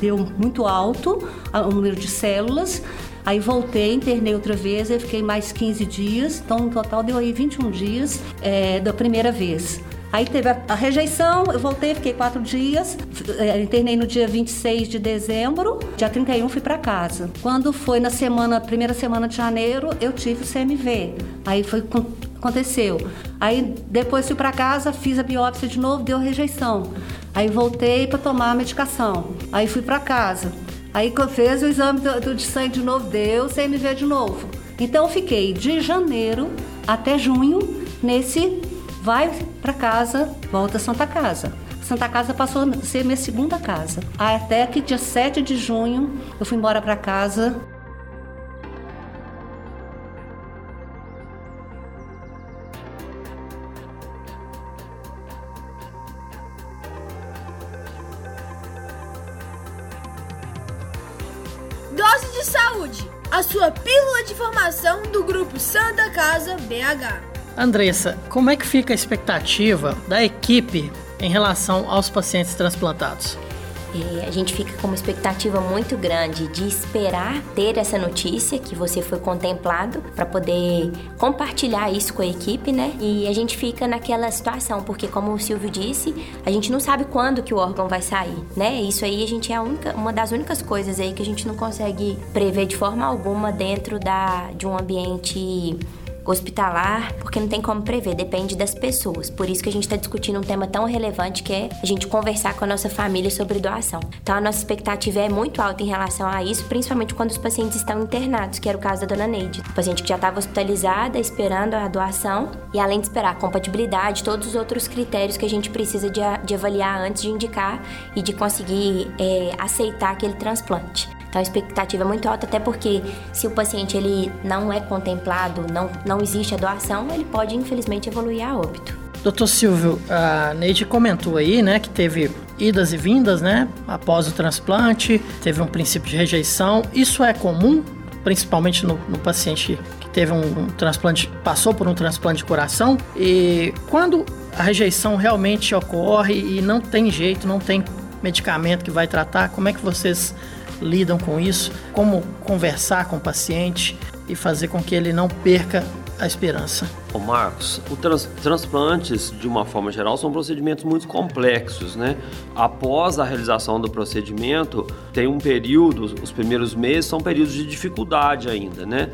deu muito alto o número de células. Aí voltei, internei outra vez, e fiquei mais 15 dias, então no total deu aí 21 dias é, da primeira vez. Aí teve a, a, rejeição, eu voltei, fiquei quatro dias, é, internei no dia 26 de dezembro, dia 31 fui para casa. Quando foi na semana, primeira semana de janeiro, eu tive o CMV. Aí foi aconteceu. Aí depois fui para casa, fiz a biópsia de novo, deu rejeição. Aí voltei para tomar a medicação. Aí fui para casa. Aí fez o exame do, do, de sangue de novo, deu CMV de novo. Então eu fiquei de janeiro até junho nesse vai para casa, volta a Santa Casa. Santa Casa passou a ser minha segunda casa. Até que dia 7 de junho eu fui embora para casa. Dose de saúde, a sua pílula de formação do grupo Santa Casa BH. Andressa, como é que fica a expectativa da equipe em relação aos pacientes transplantados? É, a gente fica com uma expectativa muito grande de esperar ter essa notícia que você foi contemplado para poder compartilhar isso com a equipe, né? E a gente fica naquela situação, porque como o Silvio disse, a gente não sabe quando que o órgão vai sair, né? Isso aí a gente é a única, uma das únicas coisas aí que a gente não consegue prever de forma alguma dentro da, de um ambiente hospitalar, porque não tem como prever, depende das pessoas. Por isso que a gente está discutindo um tema tão relevante que é a gente conversar com a nossa família sobre doação. Então a nossa expectativa é muito alta em relação a isso, principalmente quando os pacientes estão internados, que era o caso da dona Neide. O paciente que já estava hospitalizada, esperando a doação, e além de esperar a compatibilidade, todos os outros critérios que a gente precisa de, de avaliar antes de indicar e de conseguir é, aceitar aquele transplante. Então a expectativa é muito alta, até porque se o paciente ele não é contemplado, não, não existe a doação, ele pode infelizmente evoluir a óbito. Doutor Silvio, a Neide comentou aí, né, que teve idas e vindas, né, após o transplante, teve um princípio de rejeição. Isso é comum, principalmente no, no paciente que teve um, um transplante, passou por um transplante de coração. E quando a rejeição realmente ocorre e não tem jeito, não tem medicamento que vai tratar, como é que vocês lidam com isso, como conversar com o paciente e fazer com que ele não perca a esperança. Ô Marcos, os trans transplantes, de uma forma geral, são procedimentos muito complexos, né? Após a realização do procedimento, tem um período, os primeiros meses são períodos de dificuldade ainda, né?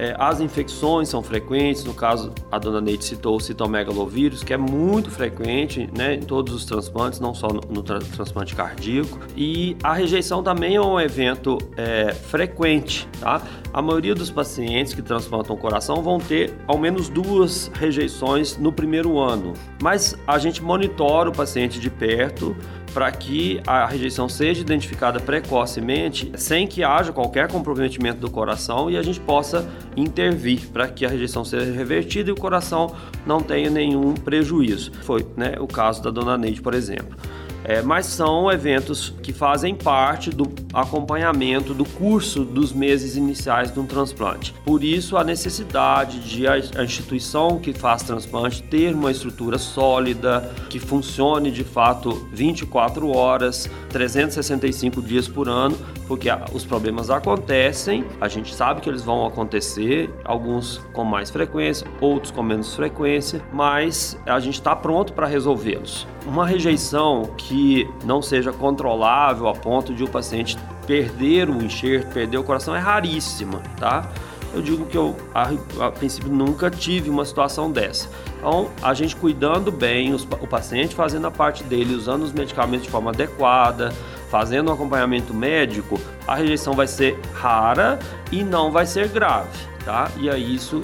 É, as infecções são frequentes, no caso a dona Neide citou o citomegalovírus, que é muito frequente né, em todos os transplantes, não só no, no tra transplante cardíaco. E a rejeição também é um evento é, frequente, tá? A maioria dos pacientes que transplantam o coração vão ter ao menos duas rejeições no primeiro ano, mas a gente monitora o paciente de perto para que a rejeição seja identificada precocemente, sem que haja qualquer comprometimento do coração e a gente possa intervir para que a rejeição seja revertida e o coração não tenha nenhum prejuízo. Foi né, o caso da dona Neide, por exemplo. É, mas são eventos que fazem parte do acompanhamento do curso dos meses iniciais de um transplante. Por isso, a necessidade de a, instituição que faz transplante ter uma estrutura sólida, que funcione de fato 24 horas, 365 dias por ano, porque os problemas acontecem, a gente sabe que eles vão acontecer, alguns com mais frequência, outros com menos frequência, mas a gente está pronto para resolvê-los. Uma rejeição que que não seja controlável a ponto de o paciente perder o enxerto, perder o coração, é raríssima, tá? Eu digo que eu, a, a princípio, nunca tive uma situação dessa. Então, a gente cuidando bem os, o paciente, fazendo a parte dele, usando os medicamentos de forma adequada, fazendo um acompanhamento médico, a rejeição vai ser rara e não vai ser grave, tá? E aí isso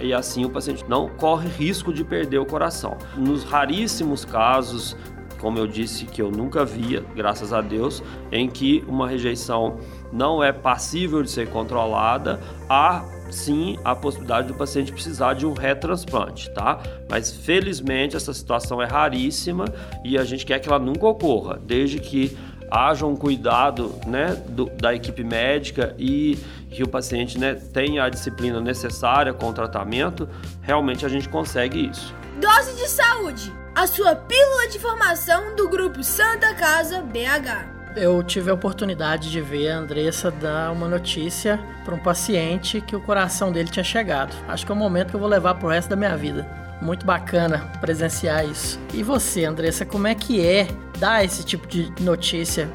e assim o paciente não corre risco de perder o coração. Nos raríssimos casos como eu disse, que eu nunca via, graças a Deus, em que uma rejeição não é passível de ser controlada, há sim a possibilidade do paciente precisar de um retransplante, tá? Mas felizmente essa situação é raríssima e a gente quer que ela nunca ocorra, desde que haja um cuidado né, do, da equipe médica e que o paciente né, tenha a disciplina necessária com o tratamento, realmente a gente consegue isso. Dose de saúde, a sua pílula de formação do grupo Santa Casa BH. Eu tive a oportunidade de ver a Andressa dar uma notícia para um paciente que o coração dele tinha chegado. Acho que é um momento que eu vou levar para o resto da minha vida. Muito bacana presenciar isso. E você, Andressa, como é que é dar esse tipo de notícia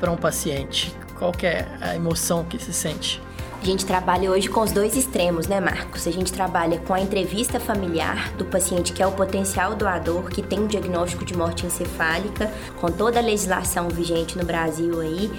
para um paciente? Qual é a emoção que se sente? A gente trabalha hoje com os dois extremos, né, Marcos? A gente trabalha com a entrevista familiar do paciente que é o potencial doador, que tem um diagnóstico de morte encefálica, com toda a legislação vigente no Brasil aí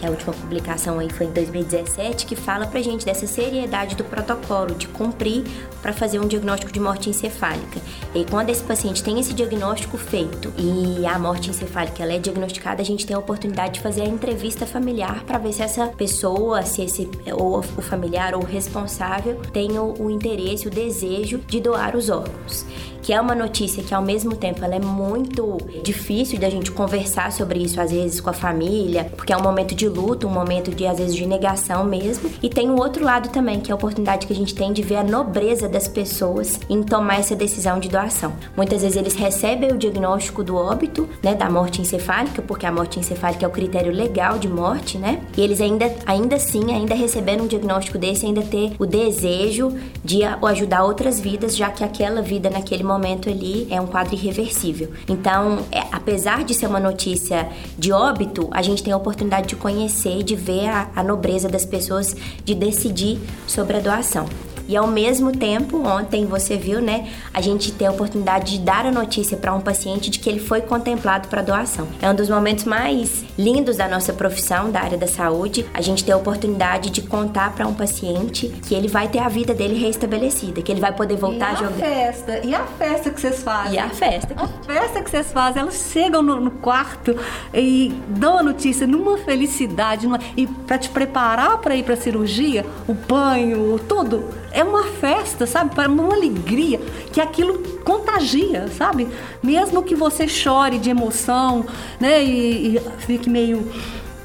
que a última publicação aí foi em 2017, que fala pra gente dessa seriedade do protocolo, de cumprir para fazer um diagnóstico de morte encefálica. E quando esse paciente tem esse diagnóstico feito e a morte encefálica ela é diagnosticada, a gente tem a oportunidade de fazer a entrevista familiar para ver se essa pessoa, se esse ou o familiar ou o responsável tem o, o interesse, o desejo de doar os órgãos que é uma notícia que ao mesmo tempo ela é muito difícil da gente conversar sobre isso às vezes com a família, porque é um momento de luto, um momento de às vezes de negação mesmo. E tem o outro lado também, que é a oportunidade que a gente tem de ver a nobreza das pessoas em tomar essa decisão de doação. Muitas vezes eles recebem o diagnóstico do óbito, né, da morte encefálica, porque a morte encefálica é o critério legal de morte, né? E eles ainda ainda assim, ainda recebendo um diagnóstico desse, ainda ter o desejo de ajudar outras vidas, já que aquela vida naquele momento ali é um quadro irreversível. Então, é, apesar de ser uma notícia de óbito, a gente tem a oportunidade de conhecer e de ver a, a nobreza das pessoas de decidir sobre a doação. E ao mesmo tempo, ontem você viu, né, a gente tem a oportunidade de dar a notícia para um paciente de que ele foi contemplado para doação. É um dos momentos mais lindos da nossa profissão, da área da saúde, a gente ter a oportunidade de contar para um paciente que ele vai ter a vida dele restabelecida, que ele vai poder voltar e a jogar. E a festa? E a festa que vocês fazem? E a festa? A festa que vocês fazem, elas chegam no, no quarto e dão a notícia numa felicidade, numa, e para te preparar para ir para cirurgia, o banho, tudo é uma festa, sabe? Para uma alegria que aquilo contagia, sabe? Mesmo que você chore de emoção, né? E, e fique meio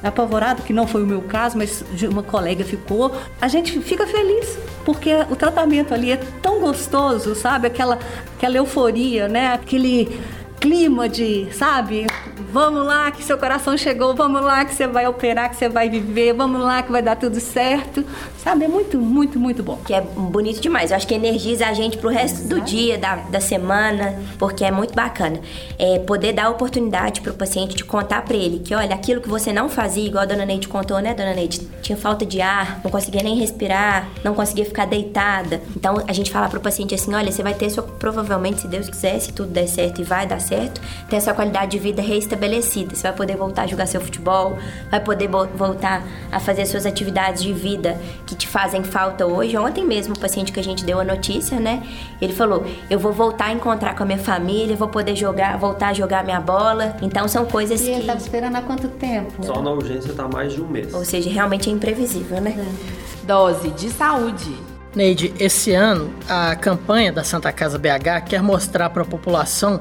apavorado, que não foi o meu caso, mas uma colega ficou, a gente fica feliz, porque o tratamento ali é tão gostoso, sabe? Aquela, aquela euforia, né? Aquele clima de, sabe? Vamos lá que seu coração chegou, vamos lá que você vai operar, que você vai viver, vamos lá que vai dar tudo certo. Sabe? É muito, muito, muito bom. Que é bonito demais. Eu acho que energiza a gente pro resto Exato. do dia, da, da semana, porque é muito bacana. É poder dar oportunidade pro paciente de contar para ele que, olha, aquilo que você não fazia, igual a dona Neide contou, né, dona Neide? Tinha falta de ar, não conseguia nem respirar, não conseguia ficar deitada. Então a gente fala pro paciente assim: olha, você vai ter sua, provavelmente, se Deus quiser, se tudo der certo e vai dar certo, ter essa qualidade de vida restabelecida. Você vai poder voltar a jogar seu futebol, vai poder voltar a fazer suas atividades de vida que te fazem falta hoje. Ontem mesmo, o paciente que a gente deu a notícia, né? Ele falou: Eu vou voltar a encontrar com a minha família, vou poder jogar, voltar a jogar minha bola. Então são coisas e que. ele estava esperando há quanto tempo? Só na urgência tá mais de um mês. Ou seja, realmente é imprevisível, né? É. Dose de saúde. Neide, esse ano a campanha da Santa Casa BH quer mostrar para a população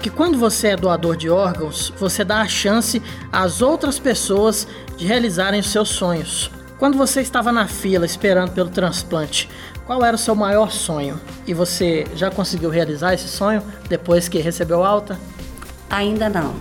que quando você é doador de órgãos, você dá a chance às outras pessoas de realizarem os seus sonhos. Quando você estava na fila esperando pelo transplante, qual era o seu maior sonho? E você já conseguiu realizar esse sonho depois que recebeu alta? Ainda não.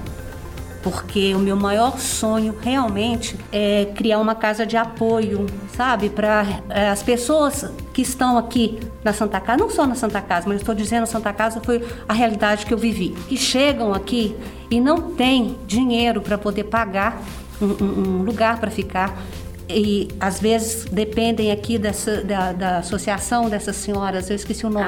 porque o meu maior sonho realmente é criar uma casa de apoio, sabe, para é, as pessoas que estão aqui na Santa Casa, não só na Santa Casa, mas estou dizendo Santa Casa foi a realidade que eu vivi, que chegam aqui e não têm dinheiro para poder pagar um, um, um lugar para ficar e às vezes dependem aqui dessa, da, da, associação dessas senhoras, eu esqueci o nome.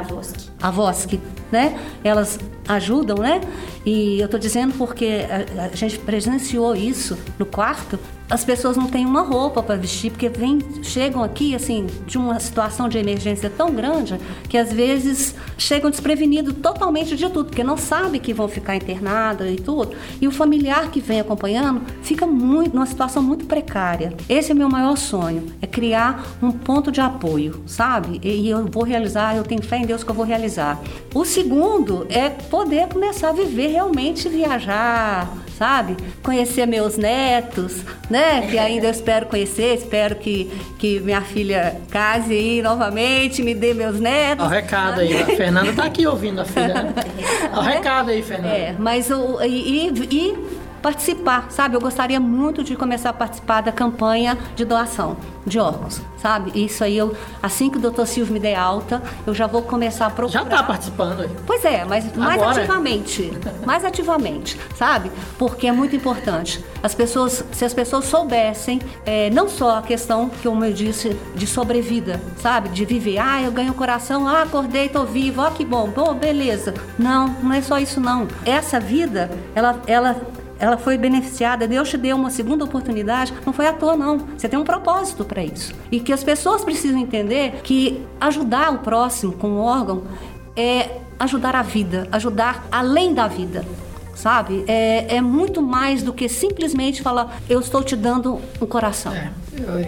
A VOSC. Né? Elas ajudam, né? E eu estou dizendo porque a, a, gente presenciou isso no quarto. As pessoas não têm uma roupa para vestir porque vem, chegam aqui assim de uma situação de emergência tão grande que às vezes chegam desprevenidos totalmente de tudo, porque não sabem que vão ficar internados e tudo. E o familiar que vem acompanhando fica muito numa situação muito precária. Esse é meu maior sonho, é criar um ponto de apoio, sabe? E, e eu vou realizar, eu tenho fé em Deus que eu vou realizar. O segundo é poder começar a viver realmente viajar, sabe? Conhecer meus netos, né? Que ainda eu espero conhecer, espero que, que minha filha case aí novamente, me dê meus netos. o recado aí, a Fernanda tá aqui ouvindo a filha. Né? o recado aí, Fernanda. É, mas o, e, e participar, sabe? Eu gostaria muito de começar a participar da campanha de doação de órgãos, sabe? Isso aí eu, assim que o doutor Silvio me der alta, eu já vou começar a procurar. Já está participando aí. Pois é, mas mais Agora. ativamente, mais ativamente, sabe? Porque é muito importante. As pessoas, se as pessoas soubessem, é, não só a questão que como eu disse de sobrevida, sabe? De viver, ah, eu ganho o coração, ah, acordei, tô vivo, ah, que bom, bom, beleza. Não, não é só isso não. Essa vida, ela, ela ela foi beneficiada, Deus te deu uma segunda oportunidade, não foi à toa, não. Você tem um propósito para isso. E que as pessoas precisam entender que ajudar o próximo com o órgão é ajudar a vida, ajudar além da vida sabe? É, é muito mais do que simplesmente falar, eu estou te dando um coração. É,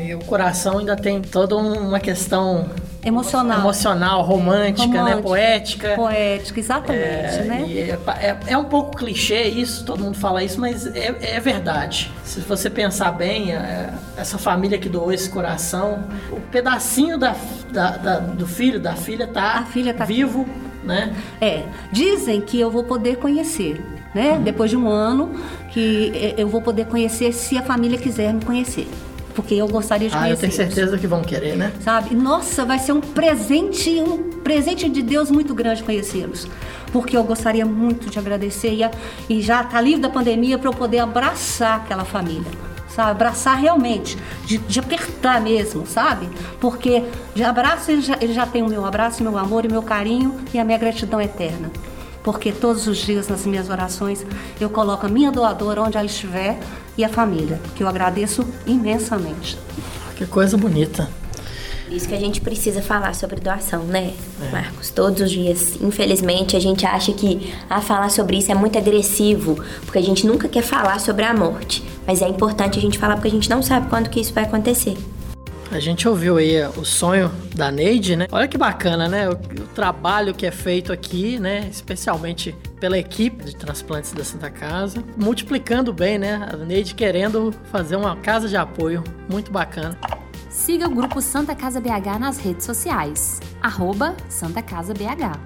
e o coração ainda tem toda uma questão emocional, emocional romântica, né? romântica né? Poética. Poética, exatamente, é, né? É, é, é, um pouco clichê isso, todo mundo fala isso, mas é, é verdade. Se você pensar bem, é, essa família que doou esse coração, o pedacinho da, da, da do filho, da filha, tá, filha tá vivo, aqui. né? É, dizem que eu vou poder conhecer né? Uhum. Depois de um ano que eh, eu vou poder conhecer se a família quiser me conhecer. Porque eu gostaria de ah, conhecer. Ah, eu tenho certeza que vão querer, né? Sabe? Nossa, vai ser um presente, um presente de Deus muito grande conhecê-los. Porque eu gostaria muito de agradecer e, e já tá livre da pandemia para eu poder abraçar aquela família sabe? Abraçar realmente, de, de, apertar mesmo, sabe? Porque de abraço ele já, ele já tem o meu abraço, meu amor e meu carinho e a minha gratidão eterna porque todos os dias nas minhas orações eu coloco a minha doadora onde ela estiver e a família, que eu agradeço imensamente. Que coisa bonita. Isso que a gente precisa falar sobre doação, né, é. Marcos? Todos os dias. Infelizmente, a gente acha que a falar sobre isso é muito agressivo, porque a gente nunca quer falar sobre a morte. Mas é importante a gente falar porque a gente não sabe quando que isso vai acontecer. A gente ouviu aí o sonho da Neide, né? Olha que bacana, né? O, o, trabalho que é feito aqui, né? Especialmente pela equipe de transplantes da Santa Casa, multiplicando bem, né? A Neide querendo fazer uma casa de apoio, muito bacana. Siga o grupo Santa Casa BH nas redes sociais, arroba Santa Casa BH.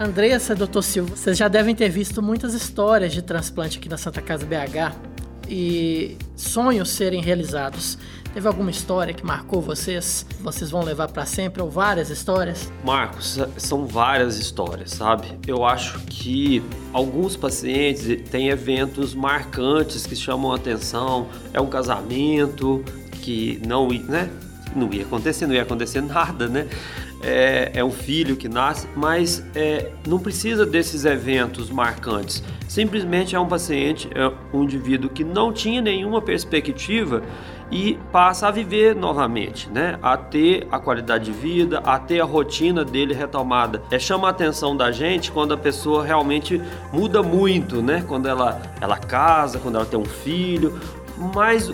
Andressa, doutor Silva, vocês já devem ter visto muitas histórias de transplante aqui na Santa Casa BH e sonhos serem realizados. Teve alguma história que marcou vocês? Vocês vão levar para sempre ou várias histórias? Marcos, são várias histórias, sabe? Eu acho que alguns pacientes têm eventos marcantes que chamam a atenção. É um casamento que não, né? Não ia acontecer, não ia acontecer nada, né? É, é, um filho que nasce, mas é, não precisa desses eventos marcantes. Simplesmente é um paciente, é um indivíduo que não tinha nenhuma perspectiva e passa a viver novamente, né? A ter a qualidade de vida, a ter a rotina dele retomada. É chama a atenção da gente quando a pessoa realmente muda muito, né? Quando ela ela casa, quando ela tem um filho, mas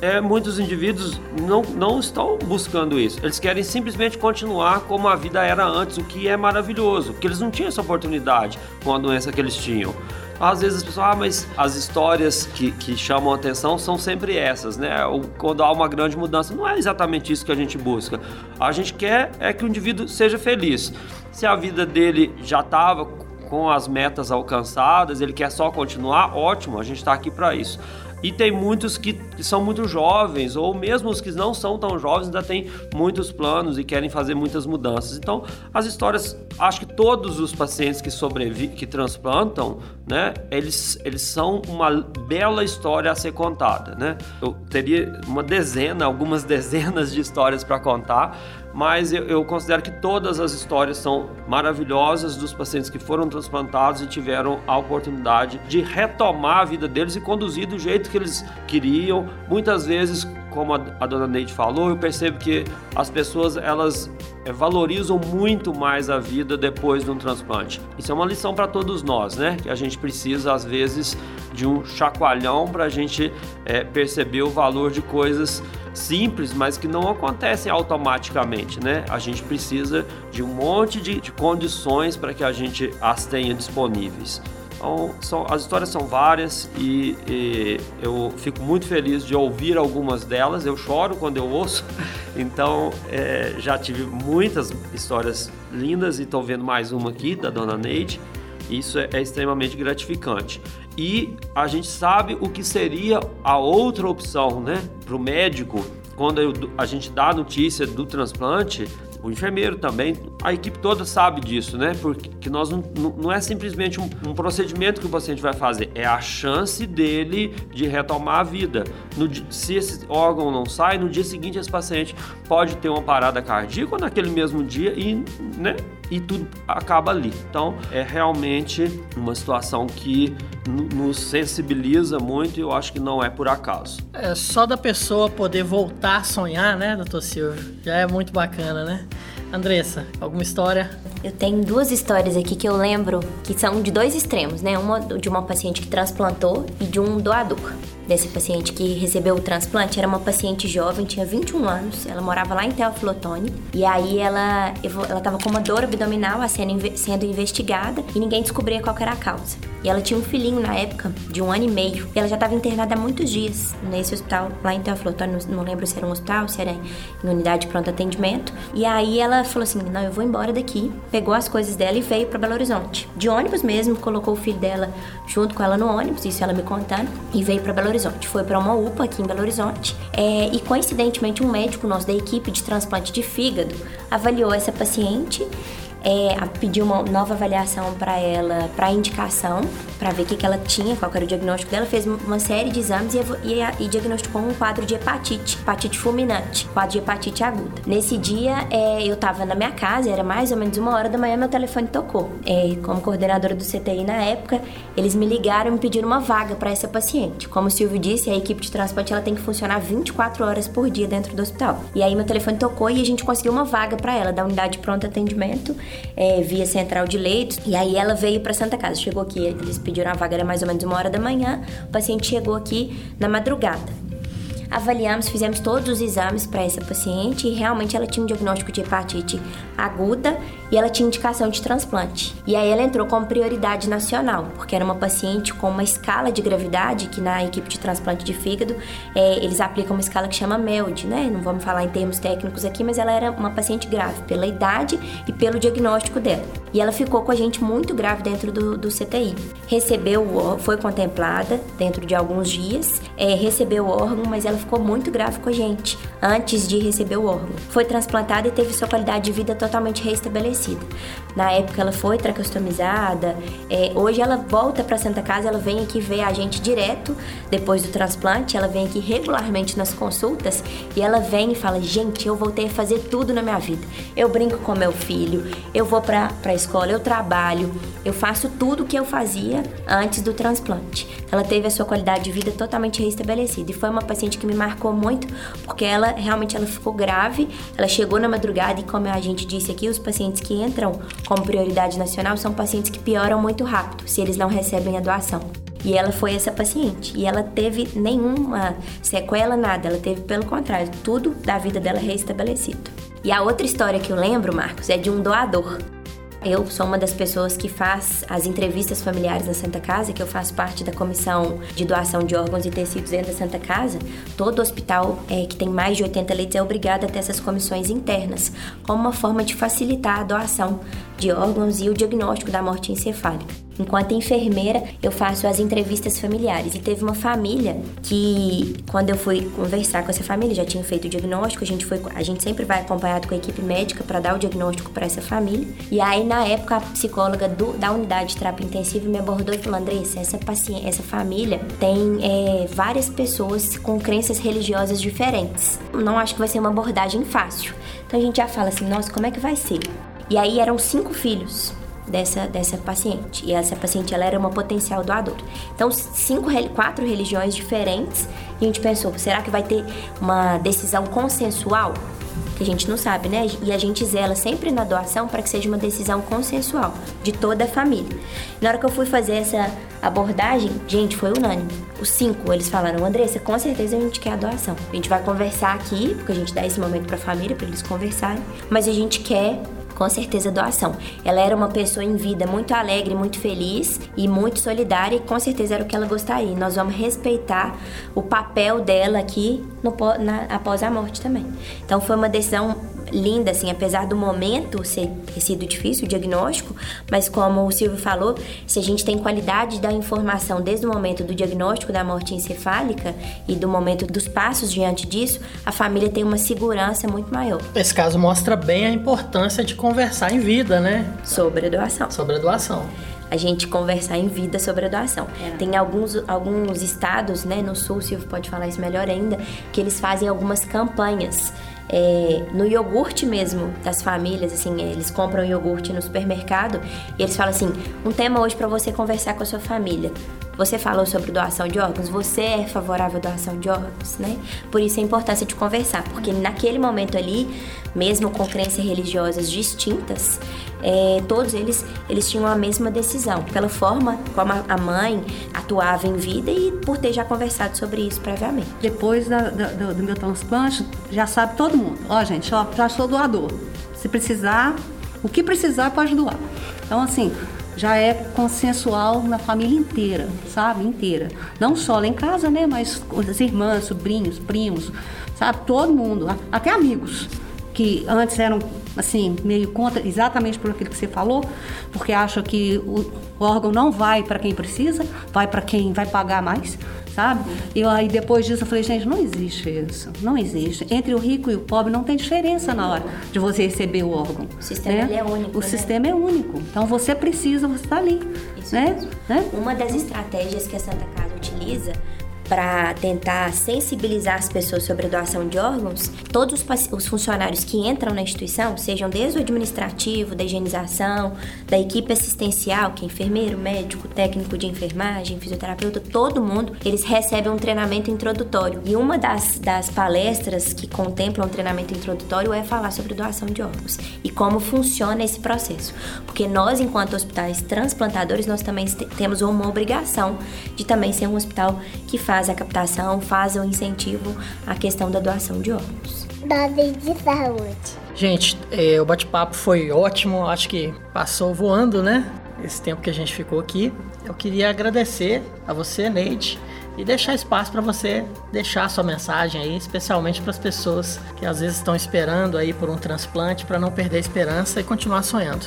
é, muitos indivíduos não, não estão buscando isso. Eles querem simplesmente continuar como a vida era antes, o que é maravilhoso, porque eles não tinham essa oportunidade com a doença que eles tinham. Às vezes as pessoas, ah, mas as histórias que, que chamam atenção são sempre essas, né? Quando há uma grande mudança. Não é exatamente isso que a gente busca. A gente quer é que o indivíduo seja feliz. Se a vida dele já estava com as metas alcançadas, ele quer só continuar, ótimo, a gente está aqui para isso. E tem muitos que, são muito jovens, ou mesmo os que não são tão jovens, ainda têm muitos planos e querem fazer muitas mudanças. Então, as histórias, acho que todos os pacientes que sobrevivem, que transplantam, né, eles, eles são uma bela história a ser contada, né? Eu teria uma dezena, algumas dezenas de histórias para contar, mas eu, eu, considero que todas as histórias são maravilhosas dos pacientes que foram transplantados e tiveram a oportunidade de retomar a vida deles e conduzir do jeito que eles queriam. Muitas vezes, como a, a dona Neide falou, eu percebo que as pessoas elas é, valorizam muito mais a vida depois de um transplante. Isso é uma lição para todos nós, né? Que a gente precisa às vezes de um chacoalhão para a gente é, perceber o valor de coisas simples, mas que não acontecem automaticamente, né? A gente precisa de um monte de, de condições para que a gente as tenha disponíveis. Então, são, as histórias são várias e, e, eu fico muito feliz de ouvir algumas delas. Eu choro quando eu ouço, então é, já tive muitas histórias lindas e estou vendo mais uma aqui da Dona Neide. Isso é, é extremamente gratificante. E a gente sabe o que seria a outra opção, né, para o médico quando a gente dá a notícia do transplante o enfermeiro também, a equipe toda sabe disso, né? Porque nós não, não é simplesmente um, um, procedimento que o paciente vai fazer, é a chance dele de retomar a vida. No, se esse órgão não sai, no dia seguinte esse paciente pode ter uma parada cardíaca naquele mesmo dia e, né? E tudo acaba ali. Então é realmente uma situação que nos sensibiliza muito e eu acho que não é por acaso. É só da pessoa poder voltar a sonhar, né, doutor Silvio? Já é muito bacana, né? Andressa, alguma história? Eu tenho duas histórias aqui que eu lembro que são de dois extremos, né? Uma de uma paciente que transplantou e de um doador desse paciente que recebeu o transplante era uma paciente jovem, tinha 21 anos, ela morava lá em Teoflotone, e aí ela ela estava com uma dor abdominal sendo, sendo investigada e ninguém descobria qual era a causa. E ela tinha um filhinho na época, de um ano e meio, e ela já estava internada há muitos dias nesse hospital, lá em Teoflotone, não, não lembro se era um hospital, se era em unidade de pronto atendimento. E aí ela falou assim: não, eu vou embora daqui, pegou as coisas dela e veio para Belo Horizonte. De ônibus mesmo, colocou o filho dela junto com ela no ônibus, isso ela me contando, e veio para Belo Horizonte. Horizonte. Foi para uma UPA aqui em Belo Horizonte é, e, coincidentemente, um médico nosso da equipe de transplante de fígado avaliou essa paciente é, uma nova avaliação para ela, para indicação, para ver o que, que ela tinha, qual era o diagnóstico dela, fez uma série de exames e, e, e, diagnosticou um quadro de hepatite, hepatite fulminante, quadro de hepatite aguda. Nesse dia, é, eu estava na minha casa, era mais ou menos uma hora da manhã, meu telefone tocou. É, como coordenadora do CTI na época, eles me ligaram e me pediram uma vaga para essa paciente. Como o Silvio disse, a equipe de transporte ela tem que funcionar 24 horas por dia dentro do hospital. E aí meu telefone tocou e a gente conseguiu uma vaga para ela da unidade de pronto atendimento é, via central de leitos. E aí ela veio para Santa Casa. Chegou aqui, eles pediram a vaga, era mais ou menos uma hora da manhã. O paciente chegou aqui na madrugada avaliamos, fizemos todos os exames para essa paciente e realmente ela tinha um diagnóstico de hepatite aguda e ela tinha indicação de transplante. E aí ela entrou como prioridade nacional, porque era uma paciente com uma escala de gravidade, que na equipe de transplante de fígado é, eles aplicam uma escala que chama MELD, né? Não vamos falar em termos técnicos aqui, mas ela era uma paciente grave pela idade e pelo diagnóstico dela. E ela ficou com a gente muito grave dentro do, do CTI. Recebeu, foi contemplada dentro de alguns dias, é, recebeu o órgão, mas ela ficou muito grave com a gente antes de receber o órgão. Foi transplantada e teve sua qualidade de vida totalmente restabelecida. Na época ela foi tracostomizada, é, hoje ela volta para Santa Casa, ela vem aqui ver a gente direto depois do transplante, ela vem aqui regularmente nas consultas e ela vem e fala: Gente, eu voltei a fazer tudo na minha vida. Eu brinco com meu filho, eu vou para a escola, eu trabalho, eu faço tudo que eu fazia antes do transplante. Ela teve a sua qualidade de vida totalmente restabelecida e foi uma paciente que me marcou muito porque ela realmente ela ficou grave, ela chegou na madrugada e como a gente disse aqui, os pacientes que entram como prioridade nacional são pacientes que pioram muito rápido se eles não recebem a doação. E ela foi essa paciente. E ela teve nenhuma sequela, nada. Ela teve, pelo contrário, tudo da vida dela restabelecido. E a outra história que eu lembro, Marcos, é de um doador. Eu sou uma das pessoas que faz as entrevistas familiares na Santa Casa, que eu faço parte da comissão de doação de órgãos e tecidos dentro da Santa Casa. Todo hospital é, que tem mais de 80 leitos é obrigado a ter essas comissões internas, como uma forma de facilitar a doação de órgãos e o diagnóstico da morte encefálica. Enquanto enfermeira, eu faço as entrevistas familiares. E teve uma família que, quando eu fui conversar com essa família, já tinha feito o diagnóstico, a gente, foi, a gente sempre vai acompanhado com a equipe médica para dar o diagnóstico para essa família. E aí, na época, a psicóloga do, da unidade de terapia intensiva me abordou e falou: Andressa, essa, paciente, essa família tem é, várias pessoas com crenças religiosas diferentes. Não acho que vai ser uma abordagem fácil. Então a gente já fala assim: nossa, como é que vai ser? E aí eram cinco filhos dessa, dessa paciente. E essa paciente ela era uma potencial doadora. Então, cinco, quatro religiões diferentes. E a gente pensou, será que vai ter uma decisão consensual? Que a gente não sabe, né? E a gente zela sempre na doação para que seja uma decisão consensual de toda a família. Na hora que eu fui fazer essa abordagem, gente, foi unânime. Os cinco, eles falaram, Andressa, com certeza a gente quer a doação. A gente vai conversar aqui, porque a gente dá esse momento para a família, para eles conversarem, mas a gente quer com certeza doação. Ela era uma pessoa em vida muito alegre, muito feliz e muito solidária e com certeza era o que ela gostaria. Nós vamos respeitar o papel dela aqui no, na, após a morte também. Então foi uma decisão linda, assim, apesar do momento ser, ter sido difícil o diagnóstico, mas como o Silvio falou, se a gente tem qualidade da informação desde o momento do diagnóstico da morte encefálica e do momento dos passos diante disso, a família tem uma segurança muito maior. Esse caso mostra bem a importância de conversar em vida, né? Sobre a doação. Sobre a doação a gente conversar em vida sobre a doação. É. Tem alguns, alguns estados, né, no sul, Silvio pode falar isso melhor ainda, que eles fazem algumas campanhas é, no iogurte mesmo das famílias, assim, eles compram iogurte no supermercado e eles falam assim: um tema hoje para você conversar com a sua família. Você falou sobre doação de órgãos, você é favorável à doação de órgãos, né? Por isso a importância de conversar, porque naquele momento ali, mesmo com crenças religiosas distintas, é, todos eles eles tinham a mesma decisão, pela forma como a mãe atuava em vida e por ter já conversado sobre isso previamente. Depois da, da, do meu transplante, já sabe todo mundo. Ó, gente, ó, já sou doador. Se precisar, o que precisar pode doar. Então, assim, já é consensual na família inteira, sabe? Inteira. Não só lá em casa, né? Mas as irmãs, sobrinhos, primos, sabe? Todo mundo, até amigos que antes eram assim meio contra exatamente por aquilo que você falou, porque acham que o, órgão não vai para quem precisa, vai para quem vai pagar mais sabe? E aí depois disso eu falei, gente, não existe isso, não existe. Entre o rico e o pobre não tem diferença na hora de você receber o órgão. O sistema né? é único. O né? sistema é único. Então você precisa, você está ali. Isso né? né? Uma das estratégias que a Santa Casa utiliza para tentar sensibilizar as pessoas sobre a doação de órgãos, todos os funcionários que entram na instituição, sejam desde o administrativo, da higienização, da equipe assistencial, que é enfermeiro, médico, técnico de enfermagem, fisioterapeuta, todo mundo, eles recebem um treinamento introdutório. E uma das, das palestras que contemplam um treinamento introdutório é falar sobre doação de órgãos e como funciona esse processo. Porque nós, enquanto hospitais transplantadores, nós também temos uma obrigação de também ser um hospital que faz faz a captação, faz o incentivo à questão da doação de órgãos. Dose de saúde. Gente, é, o bate-papo foi ótimo, acho que passou voando, né? Esse tempo que a gente ficou aqui. Eu queria agradecer a você, Neide, e deixar espaço para você deixar a sua mensagem aí, especialmente para as pessoas que às vezes estão esperando aí por um transplante para não perder a esperança e continuar sonhando.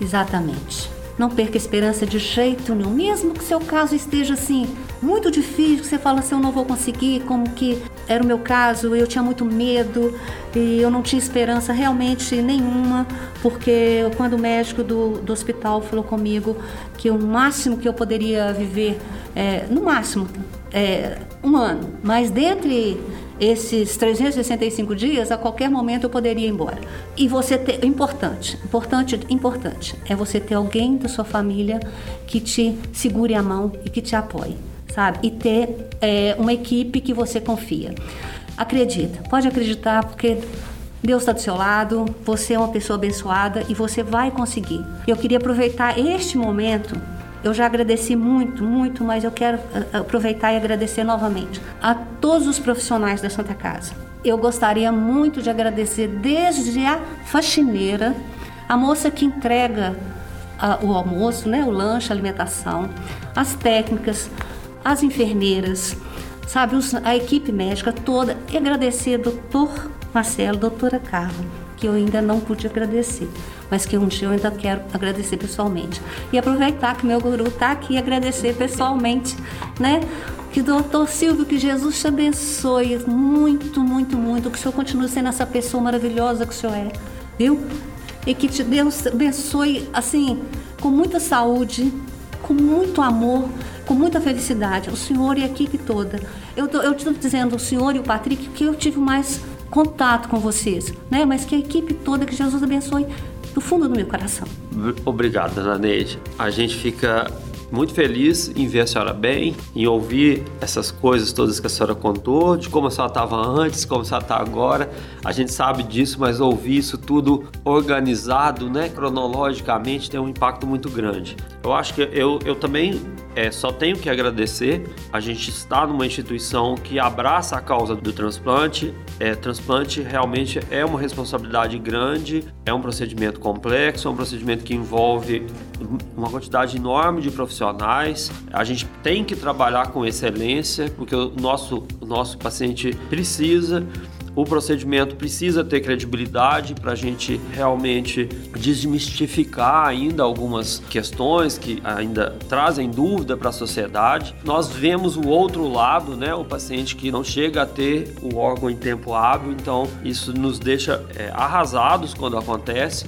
Exatamente. Não perca a esperança de jeito nenhum, mesmo que seu caso esteja assim muito difícil, que você fala assim, eu não vou conseguir, como que era o meu caso, eu tinha muito medo e eu não tinha esperança realmente nenhuma, porque quando o médico do, do hospital falou comigo que o máximo que eu poderia viver, é, no máximo, é, um ano, mas dentre esses 365 dias, a qualquer momento eu poderia ir embora. E você ter, importante, importante, importante, é você ter alguém da sua família que te segure a mão e que te apoie, sabe? E ter é, uma equipe que você confia. Acredita, pode acreditar, porque Deus está do seu lado, você é uma pessoa abençoada e você vai conseguir. Eu queria aproveitar este momento eu já agradeci muito, muito, mas eu quero eh, aproveitar e agradecer novamente a todos os profissionais da Santa Casa. Eu gostaria muito de agradecer desde a faxineira, a moça que entrega uh, o almoço, né, o lanche, a alimentação, as técnicas, as enfermeiras, sabe, os, a equipe médica toda, e agradecer doutor Marcelo, doutora Carla, que eu ainda não pude agradecer, mas que um dia eu ainda quero agradecer pessoalmente. E aproveitar que meu guru está aqui e agradecer pessoalmente, né? Que doutor Silvio, que Jesus te abençoe muito, muito, muito, que o Senhor continue sendo essa pessoa maravilhosa que o Senhor é, viu? E que te Deus abençoe, assim, com muita saúde, com muito amor, com muita felicidade. O Senhor e a equipe toda. Eu estou dizendo o Senhor e o Patrick que eu tive mais contato com vocês, né? Mas que a equipe toda, que Jesus abençoe do fundo do meu coração. Obrigado, dona Neide. A gente fica muito feliz em ver a senhora bem, em ouvir essas coisas todas que a senhora contou, de como a senhora estava antes, como a senhora está agora. A gente sabe disso, mas ouvir isso tudo organizado, né, cronologicamente, tem um impacto muito grande. Eu acho que eu, eu também é, só tenho que agradecer. A gente está numa instituição que abraça a causa do transplante. É, transplante realmente é uma responsabilidade grande, é um procedimento complexo, é um procedimento que envolve uma quantidade enorme de profissionais. A gente tem que trabalhar com excelência, porque o nosso, o nosso paciente precisa o procedimento precisa ter credibilidade para a gente realmente desmistificar ainda algumas questões que ainda trazem dúvida para a sociedade. Nós vemos o outro lado, né, o paciente que não chega a ter o órgão em tempo hábil, então isso nos deixa é, arrasados quando acontece.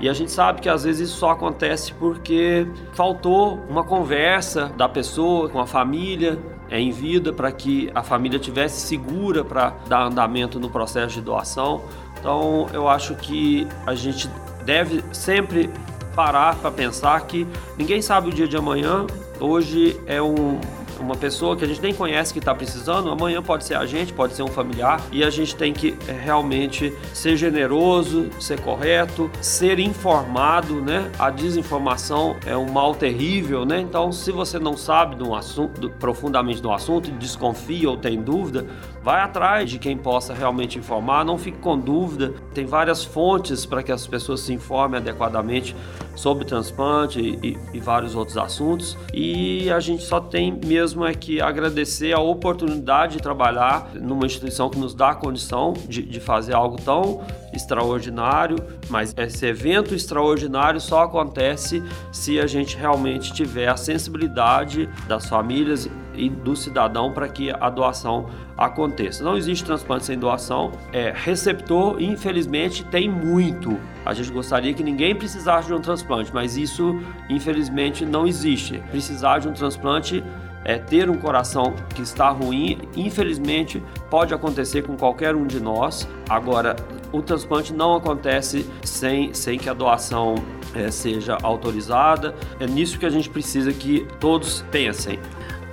E a gente sabe que às vezes isso só acontece porque faltou uma conversa da pessoa com a família, em vida para que a família tivesse segura para dar andamento no processo de doação. Então, eu acho que a gente deve sempre parar para pensar que ninguém sabe o dia de amanhã. Hoje é um, uma pessoa que a gente nem conhece que está precisando, amanhã pode ser a gente, pode ser um familiar, e a gente tem que é, realmente ser generoso, ser correto, ser informado, né? A desinformação é um mal terrível, né? Então, se você não sabe de um assunto, profundamente do assunto, desconfia ou tem dúvida, vai atrás de quem possa realmente informar, não fique com dúvida. Tem várias fontes para que as pessoas se informem adequadamente sobre transplante e, e, vários outros assuntos. E a gente só tem mesmo é que agradecer a oportunidade de trabalhar numa instituição que nos dá a condição de, de fazer algo tão extraordinário, mas esse evento extraordinário só acontece se a gente realmente tiver a sensibilidade das famílias e do cidadão para que a doação aconteça. Não existe transplante sem doação. É, receptor, infelizmente, tem muito. A gente gostaria que ninguém precisasse de um transplante, mas isso, infelizmente, não existe. Precisar de um transplante é, ter um coração que está ruim, infelizmente pode acontecer com qualquer um de nós. Agora, o transplante não acontece sem, sem que a doação é, seja autorizada. É nisso que a gente precisa que todos pensem.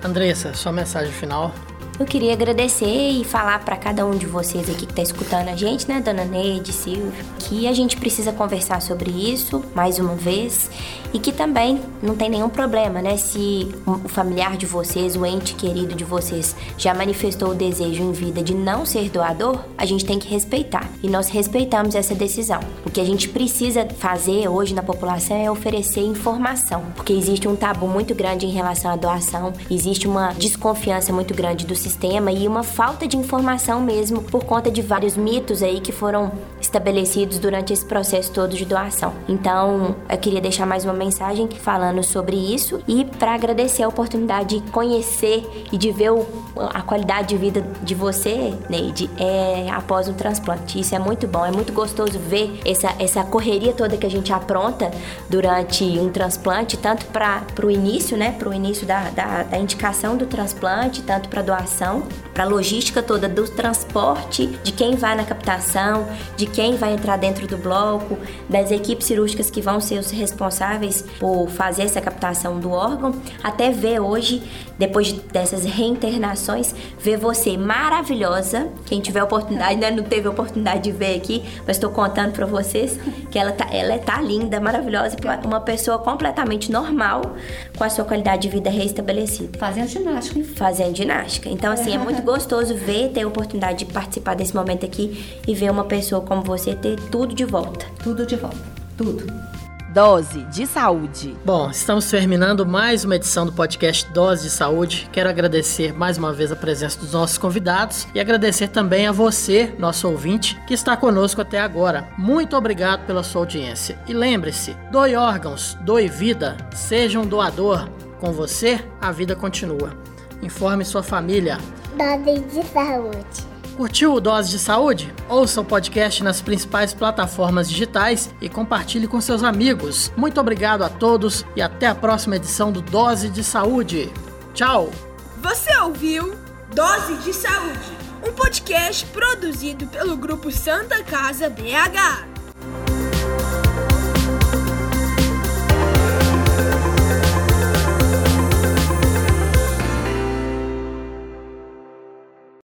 Andressa, sua mensagem final. Eu queria agradecer e falar para cada um de vocês aqui que está escutando a gente, né, Dona Neide, Silvio, que a gente precisa conversar sobre isso mais uma vez e que também não tem nenhum problema, né, se o familiar de vocês, o ente querido de vocês já manifestou o desejo em vida de não ser doador, a gente tem que respeitar e nós respeitamos essa decisão. O que a gente precisa fazer hoje na população é oferecer informação, porque existe um tabu muito grande em relação à doação, existe uma desconfiança muito grande do sistema e uma falta de informação mesmo por conta de vários mitos aí que foram estabelecidos durante esse processo todo de doação. Então, eu queria deixar mais uma mensagem falando sobre isso e para agradecer a oportunidade de conhecer e de ver o, a qualidade de vida de você, Neide, é, após um transplante. Isso é muito bom, é muito gostoso ver essa, essa correria toda que a gente apronta durante um transplante, tanto para o início, né, para o início da, da, da indicação do transplante, tanto para doação para a logística toda do transporte, de quem vai na captação, de quem vai entrar dentro do bloco, das equipes cirúrgicas que vão ser os responsáveis por fazer essa captação do órgão, até ver hoje, depois dessas reinternações, ver você maravilhosa. Quem tiver oportunidade, ainda não teve oportunidade de ver aqui, mas estou contando para vocês que ela tá, ela tá linda, maravilhosa, uma pessoa completamente normal, com a sua qualidade de vida restabelecida. Fazendo ginástica. Fazendo ginástica. Então, assim, é muito gostoso ver, ter a oportunidade de participar desse momento aqui e ver uma pessoa como você ter tudo de volta. Tudo de volta. Tudo. Dose de Saúde. Bom, estamos terminando mais uma edição do podcast Dose de Saúde. Quero agradecer mais uma vez a presença dos nossos convidados e agradecer também a você, nosso ouvinte, que está conosco até agora. Muito obrigado pela sua audiência. E lembre-se: doe órgãos, doe vida, seja um doador. Com você, a vida continua. Informe sua família. Dose de saúde. Curtiu o Dose de Saúde? Ouça o podcast nas principais plataformas digitais e compartilhe com seus amigos. Muito obrigado a todos e até a próxima edição do Dose de Saúde. Tchau! Você ouviu Dose de Saúde, um podcast produzido pelo Grupo Santa Casa BH.